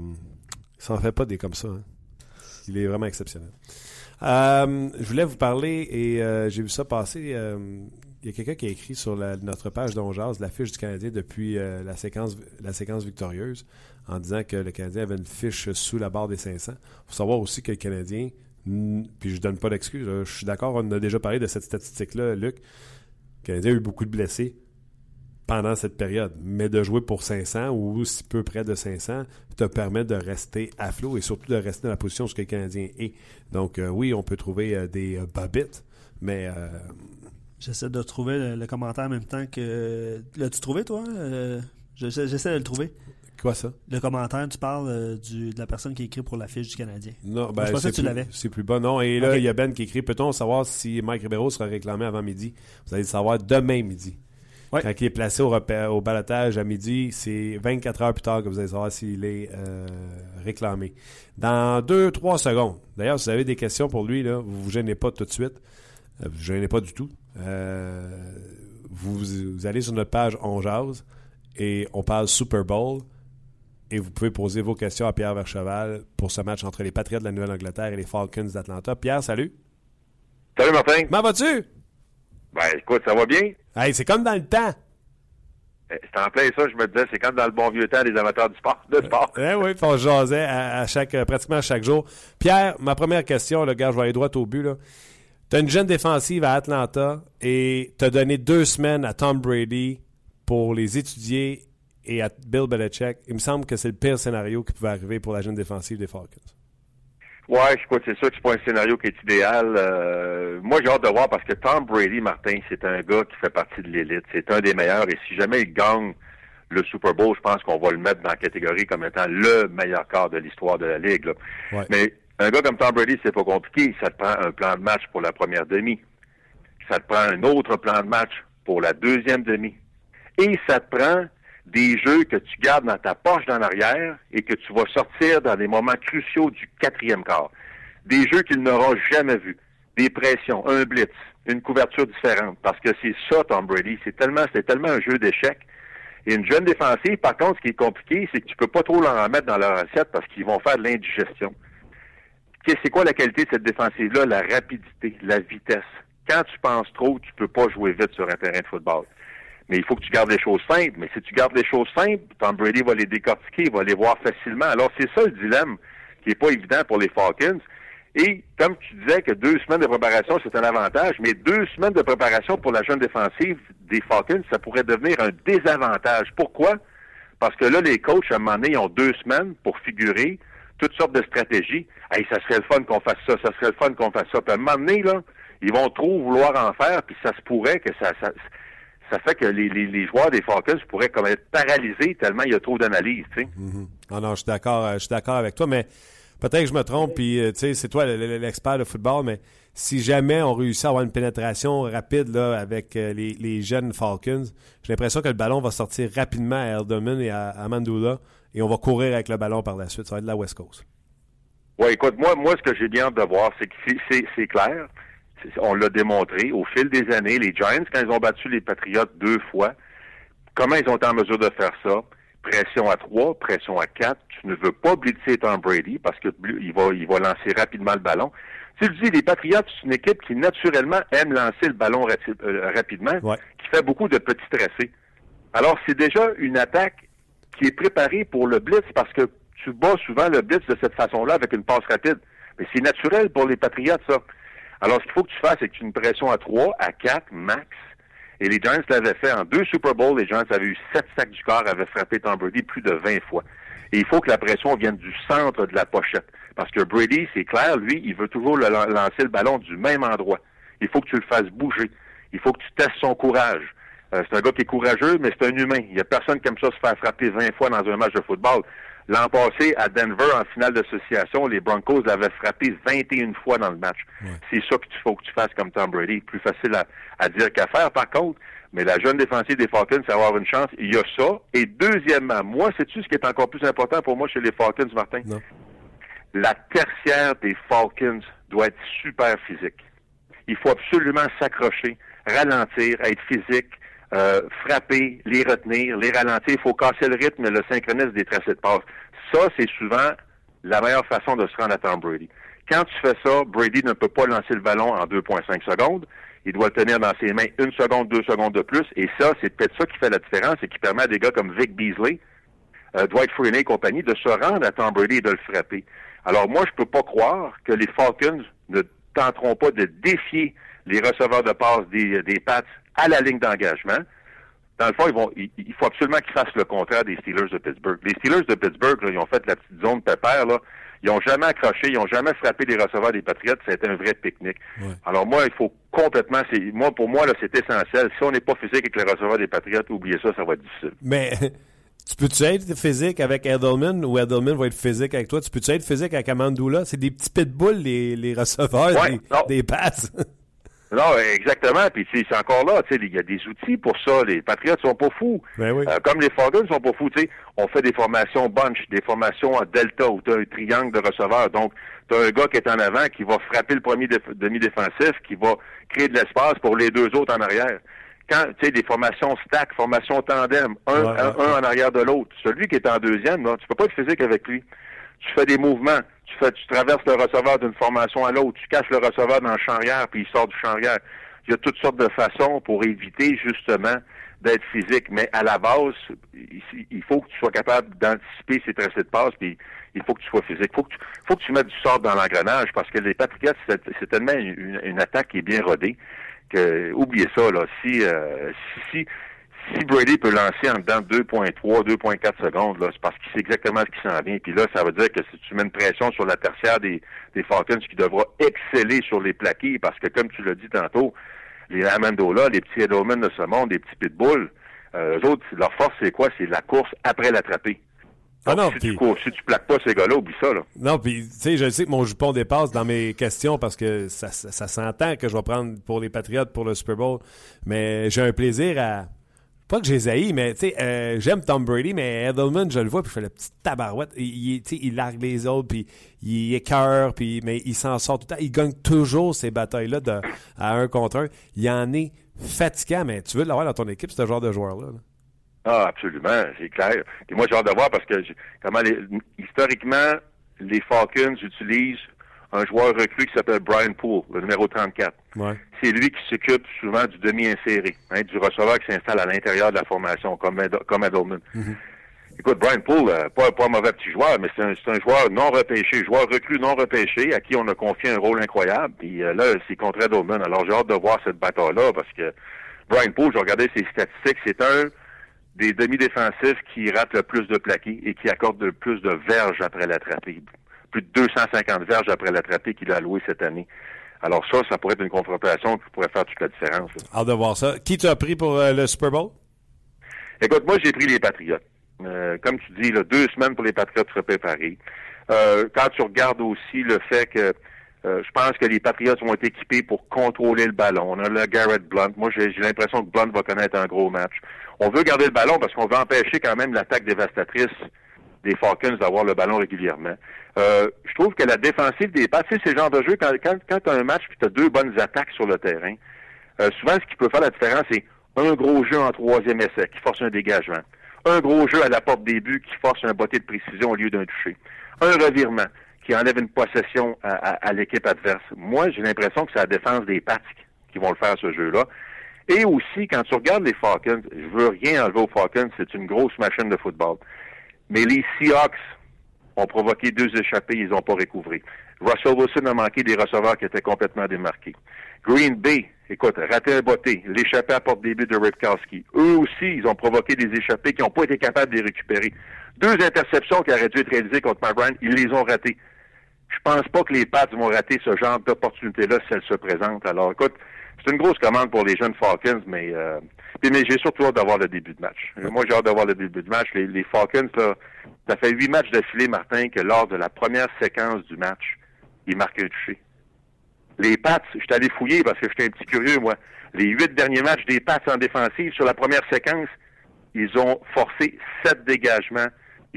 s'en fait pas des comme ça. hein. Il est vraiment exceptionnel. Euh, je voulais vous parler et euh, j'ai vu ça passer. euh, il y a quelqu'un qui a écrit sur la- notre page d'Onjaz la fiche du Canadien depuis la, séquence, la séquence victorieuse en disant que le Canadien avait une fiche sous la barre des 500. Il faut savoir aussi que le Canadien, puis je donne pas d'excuses, je suis d'accord, on a déjà parlé de cette statistique-là, Luc. Le Canadien a eu beaucoup de blessés pendant cette période, mais de jouer pour 500 ou si peu près de 500 te permet de rester à flot et surtout de rester dans la position où ce que le Canadien est. Donc euh, oui, on peut trouver euh, des euh, bobites, mais J'essaie de trouver le, le commentaire en même temps que. L'as-tu trouvé, toi? J'essaie de le trouver. quoi ça? Le commentaire, tu parles euh, du, de la personne qui écrit pour la fiche du Canadien. Non, ben, je pensais que tu l'avais. C'est plus bas, non. Et là, il y a Ben qui écrit Peut-on savoir si Mike Ribeiro sera réclamé avant midi? Vous allez le savoir demain midi. Ouais. Quand il est placé au, repère- au balotage à midi, c'est 24 heures plus tard que vous allez savoir s'il est euh, réclamé. Dans 2-3 secondes. D'ailleurs, si vous avez des questions pour lui, là, vous vous gênez pas tout de suite. Euh, vous vous gênez pas du tout. Euh, vous, vous allez sur notre page On Jase et on parle Super Bowl et vous pouvez poser vos questions à Pierre Vercheval pour ce match entre les Patriots de la Nouvelle-Angleterre et les Falcons d'Atlanta. Pierre, salut. Salut Martin. Comment vas-tu? Ben écoute, ça va bien. Hey, c'est comme dans le temps. Euh, C'est en plein ça, je me disais, c'est comme dans le bon vieux temps des amateurs du sport, de sport. Eh oui, on se jasait à, à chaque, euh, pratiquement à chaque jour. Pierre, ma première question, le gars, je vais aller droit au but. Tu as une jeune défensive à Atlanta et tu as donné deux semaines à Tom Brady pour les étudier et à Bill Belichick. Il me semble que c'est le pire scénario qui pouvait arriver pour la jeune défensive des Falcons. Ouais, écoute, c'est sûr que c'est pas un scénario qui est idéal. Euh, moi, j'ai hâte de voir parce que Tom Brady, Martin, c'est un gars qui fait partie de l'élite. C'est un des meilleurs et si jamais il gagne le Super Bowl, je pense qu'on va le mettre dans la catégorie comme étant le meilleur quart de l'histoire de la Ligue. là. Ouais. Mais un gars comme Tom Brady, c'est pas compliqué. Ça te prend un plan de match pour la première demi. Ça te prend un autre plan de match pour la deuxième demi. Et ça te prend des jeux que tu gardes dans ta poche dans l'arrière et que tu vas sortir dans des moments cruciaux du quatrième quart. Des jeux qu'il n'aura jamais vus. Des pressions, un blitz, une couverture différente. Parce que c'est ça, Tom Brady. C'est tellement, c'est tellement un jeu d'échecs. Et une jeune défensive, par contre, ce qui est compliqué, c'est que tu peux pas trop leur mettre dans leur assiette parce qu'ils vont faire de l'indigestion. C'est quoi la qualité de cette défensive-là? La rapidité, la vitesse. Quand tu penses trop, tu peux pas jouer vite sur un terrain de football. Mais il faut que tu gardes les choses simples. Mais si tu gardes les choses simples, Tom Brady va les décortiquer, il va les voir facilement. Alors, c'est ça le dilemme qui est pas évident pour les Falcons. Et comme tu disais que deux semaines de préparation, c'est un avantage, mais deux semaines de préparation pour la jeune défensive des Falcons, ça pourrait devenir un désavantage. Pourquoi? Parce que là, les coachs, à un moment donné, ils ont deux semaines pour figurer toutes sortes de stratégies. Hey, ça serait le fun qu'on fasse ça, ça serait le fun qu'on fasse ça. Puis à un moment donné, là, ils vont trop vouloir en faire, puis ça se pourrait que ça, ça, ça fait que les, les, les joueurs des Falcons pourraient comme être paralysés tellement il y a trop d'analyse, tu sais. Ah non, je suis d'accord, euh, je suis d'accord avec toi, mais peut-être que je me trompe, puis euh, tu sais, c'est toi le- le- l'expert de football, mais si jamais on réussit à avoir une pénétration rapide là, avec euh, les, les jeunes Falcons, j'ai l'impression que le ballon va sortir rapidement à Elderman et à, à Mandula, et on va courir avec le ballon par la suite. Ça va être de la West Coast. Ouais, écoute, moi, moi, ce que j'ai bien hâte de voir, c'est que c'est clair. On l'a démontré au fil des années. Les Giants, quand ils ont battu les Patriots deux fois, comment ils ont été en mesure de faire ça? Pression à trois, pression à quatre. Tu ne veux pas blitzer Tom Brady parce que il va, il va lancer rapidement le ballon. Tu le dis, les Patriots, c'est une équipe qui naturellement aime lancer le ballon euh, rapidement, Ouais. qui fait beaucoup de petits tracés. Alors, c'est déjà une attaque qui est préparée pour le blitz parce que tu bats souvent le blitz de cette façon-là avec une passe rapide. Mais c'est naturel pour les Patriots, ça. Alors, ce qu'il faut que tu fasses, c'est que tu une pression à 3, à 4, max. Et les Giants l'avaient fait en deux Super Bowls. Les Giants avaient eu sept sacs du corps, avaient frappé Tom Brady plus de 20 fois. Et il faut que la pression vienne du centre de la pochette. Parce que Brady, c'est clair, lui, il veut toujours lancer le ballon du même endroit. Il faut que tu le fasses bouger. Il faut que tu testes son courage. Euh, c'est un gars qui est courageux, mais c'est un humain. Il y a personne aime ça se faire frapper 20 fois dans un match de football. L'an passé, à Denver, en finale d'association, les Broncos l'avaient frappé 21 fois dans le match. C'est ça qu'il faut que tu fasses comme Tom Brady. Plus facile à, à dire qu'à faire, par contre. Mais la jeune défensive des Falcons, c'est avoir une chance. Il y a ça. Et deuxièmement, moi, sais-tu ce qui est encore plus important pour moi chez les Falcons, Martin? Non. La tertiaire des Falcons doit être super physique. Il faut absolument s'accrocher, ralentir, être physique, euh, frapper, les retenir, les ralentir. Il faut casser le rythme, le synchronisme des tracés de passe. Ça, c'est souvent la meilleure façon de se rendre à Tom Brady. Quand tu fais ça, Brady ne peut pas lancer le ballon en 2,5 secondes. Il doit le tenir dans ses mains une seconde, deux secondes de plus. Et ça, c'est peut-être ça qui fait la différence et qui permet à des gars comme Vic Beasley, euh, Dwight Freeney et compagnie de se rendre à Tom Brady et de le frapper. Alors moi, je peux pas croire que les Falcons ne tenteront pas de défier les receveurs de passe des, des Pats à la ligne d'engagement. Dans le fond, ils vont, il, il faut absolument qu'ils fassent le contraire des Steelers de Pittsburgh. Les Steelers de Pittsburgh, là, ils ont fait la petite zone pépère, là. Ils ont jamais accroché, ils ont jamais frappé les receveurs des Patriots. C'était un vrai pique-nique. Ouais. Alors moi, il faut complètement, c'est, moi, pour moi, là, c'est essentiel. Si on n'est pas physique avec les receveurs des Patriots, oubliez ça, ça va être difficile. Mais [laughs] tu peux-tu être physique avec Edelman ou Edelman va être physique avec toi? Tu peux-tu être physique avec Amandula? C'est des petits pitbulls, les, les receveurs Ouais, des, des passes. [laughs] Non, exactement. Puis c'est encore là. Tu sais, il y a des outils pour ça. Les Patriots sont pas fous. Ben oui. Euh, comme les Falcons sont pas fous. Tu sais, on fait des formations bunch, des formations en delta où tu as un triangle de receveurs. Donc, tu as un gars qui est en avant qui va frapper le premier déf- demi-défensif, qui va créer de l'espace pour les deux autres en arrière. Quand tu sais des formations stack, formations tandem, un, Ouais, un, ouais. un en arrière de l'autre. Celui qui est en deuxième, là, tu peux pas être physique avec lui. Tu fais des mouvements, tu fais, tu traverses le receveur d'une formation à l'autre, tu caches le receveur dans le champ arrière, puis il sort du champ arrière. Il y a toutes sortes de façons pour éviter justement d'être physique, mais à la base, il, il faut que tu sois capable d'anticiper ces tracés de passe, puis il faut que tu sois physique. faut que tu, faut que tu mettes du sort dans l'engrenage, parce que les Patriots, c'est tellement une, une attaque qui est bien rodée que oubliez ça là. Si euh, si, si si Brady peut lancer en dedans de 2.3, 2.4 secondes, là, c'est parce qu'il sait exactement ce qui s'en vient. Puis là, ça veut dire que si tu mets une pression sur la tertiaire des, des Falcons qui devra exceller sur les plaqués, parce que comme tu l'as dit tantôt, les Amendola, les petits Edelman de ce monde, les petits pitbulls, euh, eux autres, leur force, c'est quoi? C'est la course après l'attraper. Ah non, si, tu cours, si tu plaques pas ces gars-là, oublie ça, là. Non, puis tu sais, je sais que mon jupon dépasse dans mes questions parce que ça, ça, ça s'entend que je vais prendre pour les Patriotes pour le Super Bowl, mais j'ai un plaisir à pas que j'ai haïs, mais tu sais, euh, j'aime Tom Brady, mais Edelman, je le vois, puis je fais la petite tabarouette. Il, il, il largue les autres, puis il écœure, puis mais il s'en sort tout le temps. Il gagne toujours ces batailles-là à un contre un. Il en est fatigant, mais tu veux l'avoir dans ton équipe, ce genre de joueur-là. là? Ah, absolument, c'est clair. Et moi, j'ai hâte de voir parce que comment les, historiquement, les Falcons utilisent un joueur recru qui s'appelle Brian Poole, le numéro 34. Ouais. C'est lui qui s'occupe souvent du demi-inséré, hein, du receveur qui s'installe à l'intérieur de la formation, comme, Ed- comme Edelman. Écoute, Brian Poole, euh, pas, pas un mauvais petit joueur, mais c'est un, c'est un joueur non repêché, joueur recru non repêché, à qui on a confié un rôle incroyable. Puis euh, là, c'est contre Edelman. Alors j'ai hâte de voir cette bataille-là parce que Brian Poole, j'ai regardé ses statistiques, c'est un des demi-défensifs qui rate le plus de plaqués et qui accorde le plus de verges après l'attrapé. Plus de 250 verges après l'attrapé qu'il a alloué cette année. Alors ça, ça pourrait être une confrontation qui pourrait faire toute la différence. Hâte de voir ça. Qui t'as pris pour euh, le Super Bowl? Écoute, moi, j'ai pris les Patriotes. Euh, comme tu dis, là, deux semaines pour les Patriotes se préparer. Euh, quand tu regardes aussi le fait que euh, je pense que les Patriots vont être équipés pour contrôler le ballon. On a le Garrett Blunt. Moi, j'ai l'impression que Blunt va connaître un gros match. On veut garder le ballon parce qu'on veut empêcher quand même l'attaque dévastatrice des Falcons d'avoir le ballon régulièrement. Euh, je trouve que la défensive des Pats, c'est le genre de jeu, quand, quand, quand tu as un match et tu as deux bonnes attaques sur le terrain, euh, souvent, ce qui peut faire la différence, c'est un gros jeu en troisième essai qui force un dégagement. Un gros jeu à la porte des buts qui force un botté de précision au lieu d'un toucher. Un revirement qui enlève une possession à, à- à l'équipe adverse. Moi, j'ai l'impression que c'est la défense des Pats qui vont le faire, ce jeu-là. Et aussi, quand tu regardes les Falcons, je veux rien enlever aux Falcons, c'est une grosse machine de football. Mais les Seahawks ont provoqué deux échappées, ils n'ont pas recouvré. Russell Wilson a manqué des receveurs qui étaient complètement démarqués. Green Bay, écoute, raté un botté, l'échappée à porte début de Ripkowski. Eux aussi, ils ont provoqué des échappées qui n'ont pas été capables de les récupérer. Deux interceptions qui auraient dû être réalisées contre Ryan, ils les ont ratées. Je pense pas que les Pats vont rater ce genre d'opportunité-là si elles se présentent. Alors, écoute, c'est une grosse commande pour les jeunes Falcons, mais, euh, puis, mais j'ai surtout hâte d'avoir le début de match. Moi, j'ai hâte d'avoir le début de match. Les, les Falcons, là, ça fait huit matchs d'affilée, Martin, que lors de la première séquence du match, ils marquent un touché. Les Pats, je suis allé fouiller parce que j'étais un petit curieux, moi. Les huit derniers matchs des Pats en défensive, sur la première séquence, ils ont forcé sept dégagements.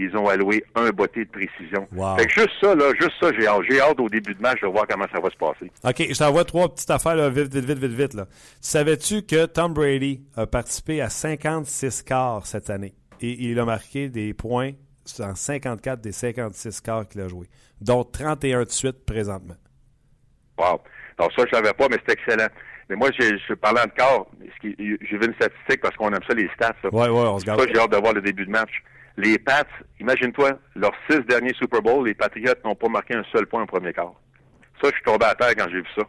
Ils ont alloué un botté de précision. Wow. Fait que juste ça, là, juste ça, j'ai hâte. Hâte au début de match de voir comment ça va se passer. OK, je t'envoie trois petites affaires là, vite, vite, vite, vite, vite. Là. Savais-tu que Tom Brady a participé à 56 quarts cette année? Et il a marqué des points en 54 des 56 quarts qu'il a joué, dont 31 de suite présentement. Wow. Alors ça, je savais pas, mais c'est excellent. Mais moi, j'ai- je parlant de corps, j'ai vu une statistique parce qu'on aime ça, les stats. là. Ouais, ouais, on se garde. j'ai hâte de voir le début de match. Les Pats, imagine-toi, leurs six derniers Super Bowl, les Patriots n'ont pas marqué un seul point au premier quart. Ça, je suis tombé à terre quand j'ai vu ça.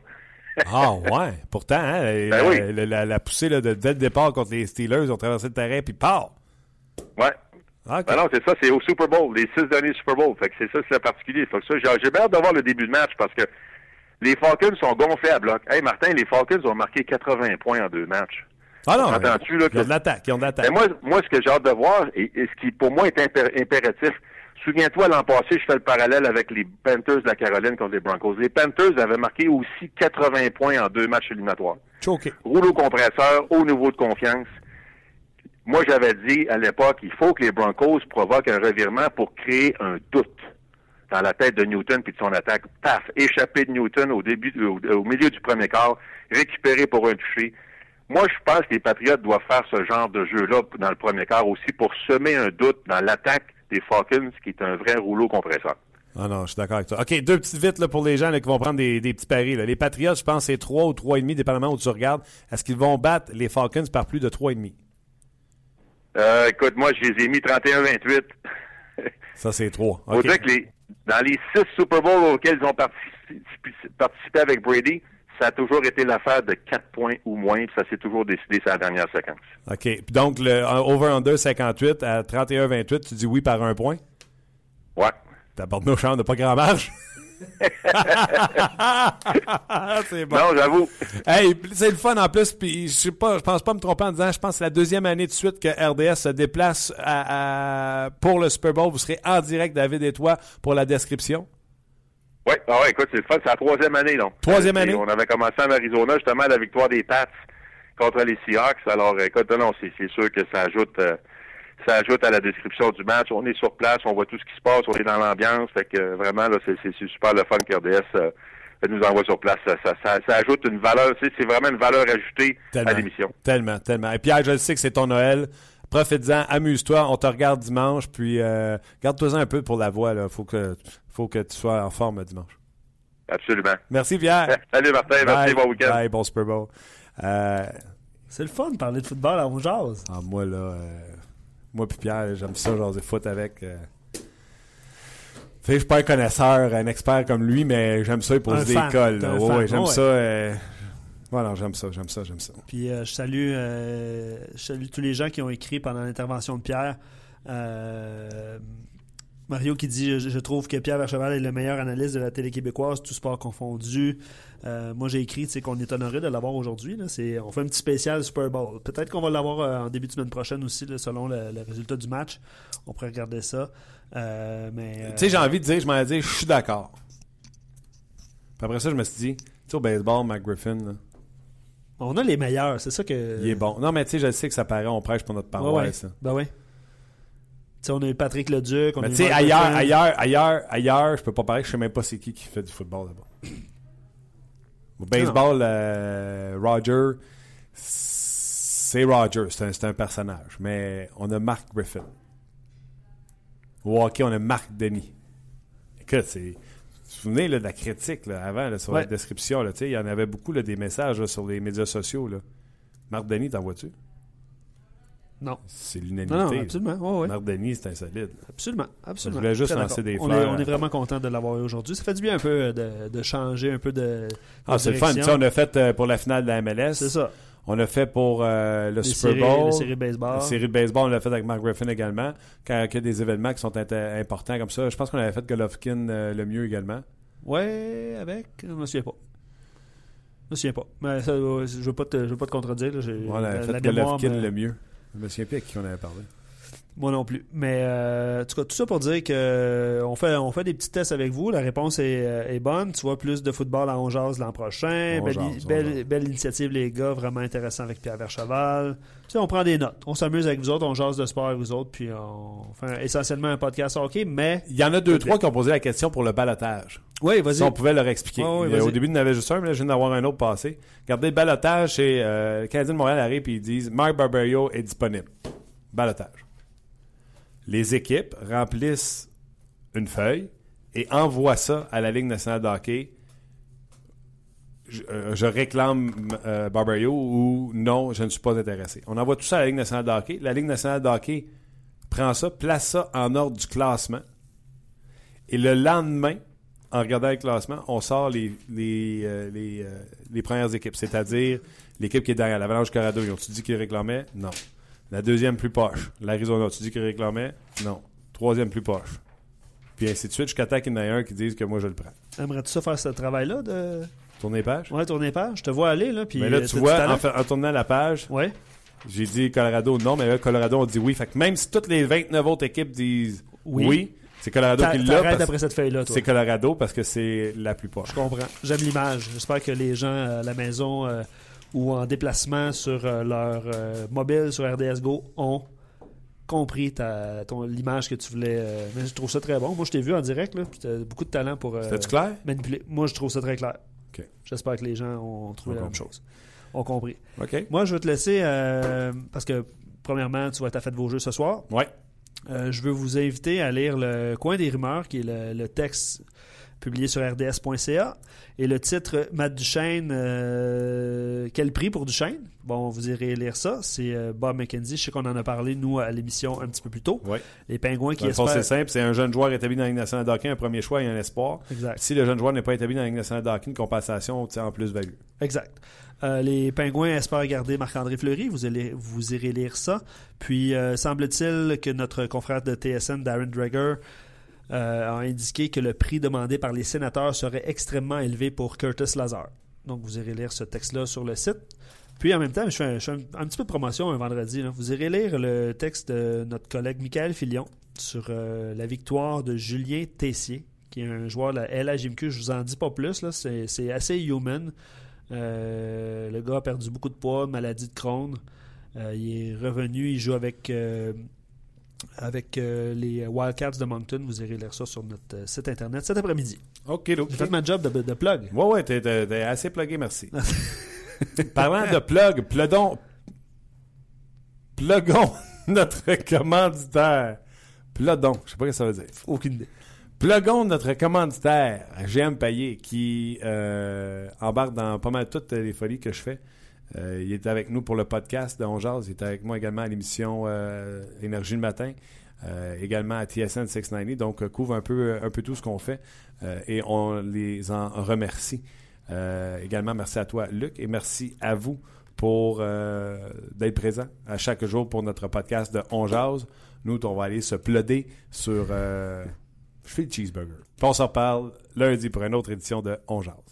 Ah ouais, [laughs] pourtant, hein, Ben la, oui. la- la- la poussée là, de, dès le départ contre les Steelers, ils ont traversé le terrain, puis paf! Ouais. OK. Ben non, c'est ça, c'est au Super Bowl, les six derniers Super Bowl. Fait que c'est ça, c'est le particulier. Fait que ça, j'ai j'ai bien hâte de voir le début de match parce que les Falcons sont gonflés à bloc. Hey, Martin, les Falcons ont marqué 80 points en deux matchs. Ah non, Entends-tu, là, ils ont que- de l'attaque, ils ont de l'attaque. Mais moi, moi, ce que j'ai hâte de voir, et, et ce qui pour moi est impé- impératif, souviens-toi, l'an passé, je fais le parallèle avec les Panthers de la Caroline contre les Broncos. Les Panthers avaient marqué aussi 80 points en deux matchs éliminatoires. Choqué. Rouleau compresseur, haut niveau de confiance. Moi, j'avais dit à l'époque, il faut que les Broncos provoquent un revirement pour créer un doute dans la tête de Newton puis de son attaque. Paf, échappé de Newton au début, au, au milieu du premier quart, récupéré pour un toucher. Moi, je pense que les Patriotes doivent faire ce genre de jeu-là dans le premier quart aussi pour semer un doute dans l'attaque des Falcons, qui est un vrai rouleau compresseur. Ah non, je suis d'accord avec toi. OK, deux petites vites là, pour les gens là, qui vont prendre des, des petits paris. là. Les Patriots, je pense, c'est 3 ou 3,5, dépendamment où tu regardes. Est-ce qu'ils vont battre les Falcons par plus de 3,5? Euh, écoute, moi, je les ai mis 31-28. Ça, c'est 3. Faut dire que les, dans les six Super Bowls auxquels ils ont participé, participé avec Brady, ça a toujours été l'affaire de 4 points ou moins, puis ça s'est toujours décidé sur la dernière séquence. OK. Donc, le un over-under 58 à 31-28, tu dis oui par un point? Ouais. T'apportes nos chambres de pas grand marge? [laughs] c'est bon. Non, j'avoue. Hey, c'est le fun en plus, puis je sais pas, je pense pas me tromper en disant, je pense que c'est la deuxième année de suite que RDS se déplace à- à- pour le Super Bowl. Vous serez en direct, David et toi, pour la description. Oui, ah ouais, écoute, c'est le fun, c'est la troisième année, donc. Troisième Euh, année. On avait commencé en Arizona, justement, la victoire des Pats contre les Seahawks. Alors, écoute, non, c'est c'est sûr que ça ajoute, euh, ça ajoute à la description du match. On est sur place, on voit tout ce qui se passe, on est dans l'ambiance. Fait que euh, vraiment, là, c'est c'est- c'est super le fun qu'RDS euh, nous envoie sur place. Ça, ça, ça- ça ajoute une valeur, c'est vraiment une valeur ajoutée Tellement. à l'émission. Tellement, tellement. Et Pierre, je le sais que c'est ton Noël. Profites-en, amuse-toi, on te regarde dimanche, puis euh, garde-toi-en un peu pour la voix. Il faut que, faut que tu sois en forme dimanche. Absolument. Merci, Pierre. Salut Martin, merci, bon week-end. Bye, bon Super Bowl. Euh, C'est le fun de parler de football à on jase. ah, moi, là, euh, moi puis Pierre, j'aime ça, genre, foot avec. euh. Tu sais, je suis pas un connaisseur, un expert comme lui, mais j'aime ça, il pose Un des fan. cols. Ouais, ouais, j'aime ouais. ça. Voilà, j'aime ça, j'aime ça, j'aime ça. Puis euh, je salue, euh, je salue tous les gens qui ont écrit pendant l'intervention de Pierre. Euh, Mario qui dit je, je trouve que Pierre Vercheval est le meilleur analyste de la télé québécoise, tout sport confondu. Euh, moi j'ai écrit qu'on est honoré de l'avoir aujourd'hui. là. C'est- On fait un petit spécial Super Bowl. Peut-être qu'on va l'avoir euh, en début de semaine prochaine aussi, là, selon le, le résultat du match. On pourrait regarder ça. Euh, mais, euh, Tu sais, j'ai envie de dire, je m'en ai dit, je suis d'accord. Puis après ça, je me suis dit, tu sais, au baseball, Mac Griffin, là, on a les meilleurs, c'est ça que. il est bon. Non, mais tu sais, je sais que ça paraît, on prêche pour notre paroisse. Ben ouais. sais, on a eu Patrick Leduc, on Mais tu sais, Mark ailleurs, ailleurs, ailleurs, ailleurs, je peux pas parler, je sais même pas c'est qui qui fait du football là-bas. Au baseball, euh, Roger, c'est Roger, c'est un, un personnage. Mais on a Mark Griffin. Au hockey, on a Marc Denis. Écoute, c'est. Souvenez là, de la critique là, avant là, sur Ouais. la description? Il y en avait beaucoup là, des messages sur les médias sociaux. Là. Marc Denis, t'en vois-tu? Non. C'est Non, l'unanimité. non, là. absolument. Marc Denis, c'est insolide. Absolument, absolument. Je voulais juste lancer des on est, fleurs. on est vraiment content de l'avoir eu aujourd'hui. Ça fait du bien un peu euh, de, de changer un peu de. Ah, c'est le fun. Sais, on a fait euh, pour la finale de la MLS. C'est ça. On a fait pour euh, le Les Super Bowl. les séries baseball. La série de baseball, on l'a fait avec Mark Griffin également. Quand il y a des événements qui sont importants comme ça, je pense qu'on avait fait Golovkin euh, le mieux également. Ouais, avec. Je me souviens pas. Je me souviens pas. Mais ça, je veux pas te, je veux pas te contredire. là. On avait la- fait la Golovkin me- le mieux. Je me souviens plus avec qui on avait parlé. Moi non plus. Mais euh, en tout cas, tout ça pour dire que euh, on fait, on fait des petits tests avec vous. La réponse est, euh, est bonne. Tu vois plus de football à 11 jase l'an prochain. On Belle, jase, belle, initiative, les gars. Vraiment intéressant avec Pierre Vercheval. Tu sais, on prend des notes. On s'amuse avec vous autres. On jase de sport avec vous autres. Puis on fait essentiellement un podcast hockey. Mais Il y en a deux, trois qui ont posé la question pour le balotage. oui, vas-y. Si on pouvait leur expliquer. Vas-y. Au début, il y en avait juste un, mais là, je viens d'avoir un autre passé. Regardez, le balotage, c'est euh, le Canadien de Montréal arrive et ils disent Marc Barberio est disponible. Balotage. Les équipes remplissent une feuille et envoient ça à la Ligue nationale de hockey. Je, euh, réclame euh, Barberio ou non, je ne suis pas intéressé. On envoie tout ça à la Ligue nationale de hockey. La Ligue nationale de hockey prend ça, place ça en ordre du classement. Et le lendemain, en regardant le classement, on sort les, les, euh, euh, les premières équipes, c'est-à-dire l'équipe qui est derrière. L'Avalanche Corrado, ils ont-tu dit qu'ils réclamaient? Non. La deuxième plus poche. L'Arizona, tu dis qu'ils réclamaient? Non. Troisième plus poche. Puis ainsi de suite, jusqu'à temps qu'il y en ait un qui dise que moi je le prends. Aimerais-tu ça faire ce travail-là de. Tournez page? Ouais, tourner page. Je te vois aller, là. Puis, mais là, euh, tu vois, en, tournant la page, Ouais. j'ai dit Colorado non, mais là, Colorado, on dit oui. Fait que même si toutes les 29 autres équipes disent Oui. oui, c'est Colorado qui l'a. Après cette feuille-là. C'est Colorado parce que c'est la plus poche. Je comprends. J'aime l'image. J'espère que les gens à la maison euh, ou en déplacement sur euh, leur euh, mobile sur RDS Go ont compris ta, ton, l'image que tu voulais. euh, mais je trouve ça très bon. Moi, je t'ai vu en direct, là, puis t'as beaucoup de talent pour clair? manipuler. Moi, je trouve ça très clair. J'espère que les gens ont trouvé On la même chose. Ont compris. Moi, je vais te laisser parce que, premièrement, tu vas être à fête vos jeux ce soir. Ouais. Je veux vous inviter à lire le Coin des rumeurs, qui est le, le texte publié sur rds.ca. Et le titre, Matt Duchesne, euh, quel prix pour Duchesne? Bon, vous irez lire ça. C'est euh, Bob McKenzie. Je sais qu'on en a parlé, nous, à l'émission un petit peu plus tôt. Les Pingouins qui fond, c'est espèrent... simple. C'est un jeune joueur établi dans la Ligue nationale un premier choix et un espoir. Exact. Si le jeune joueur n'est pas établi dans la Ligue nationale de hockey, une compensation en plus-value. Exact. Euh, les Pingouins espèrent garder Marc-André Fleury. Vous, allez, vous irez lire ça. Puis, semble-t-il que notre confrère de TSN, Darren Dreger, a indiqué que le prix demandé par les sénateurs serait extrêmement élevé pour Curtis Lazar. Donc, vous irez lire ce texte-là sur le site. Puis, en même temps, je fais un, petit peu de promotion un vendredi. Vous irez lire le texte de notre collègue Michael Filion sur euh, la victoire de Julien Tessier, qui est un joueur de la LHMQ. Je vous en dis pas plus. C'est assez human. Euh, le gars a perdu beaucoup de poids, maladie de Crohn. Euh, il est revenu, il joue avec, euh, avec euh, les Wildcats de Moncton. Vous irez lire ça sur notre euh, site internet cet après-midi. OK, donc. J'ai fait ma job de, de plug. Ouais, ouais, t'es, t'es- t'es assez plugué, merci. [laughs] Parlant de plug, plugons, plugons notre commanditaire. Plodon, je sais pas ce que ça veut dire. Aucune idée. Plugons notre commanditaire, GM Payet, qui euh, embarque dans pas mal toutes les folies que je fais. Euh, il est avec nous pour le podcast de On Jase. Il est avec moi également à l'émission euh, Énergie le matin, euh, également à TSN 690. Donc, couvre un peu, un peu tout ce qu'on fait et on les en remercie. Également, merci à toi, Luc, et merci à vous pour d'être présent à chaque jour pour notre podcast de On Jase. Nous, on va aller se pleuder sur... je fais le cheeseburger. On s'en parle lundi pour une autre édition de On Jase.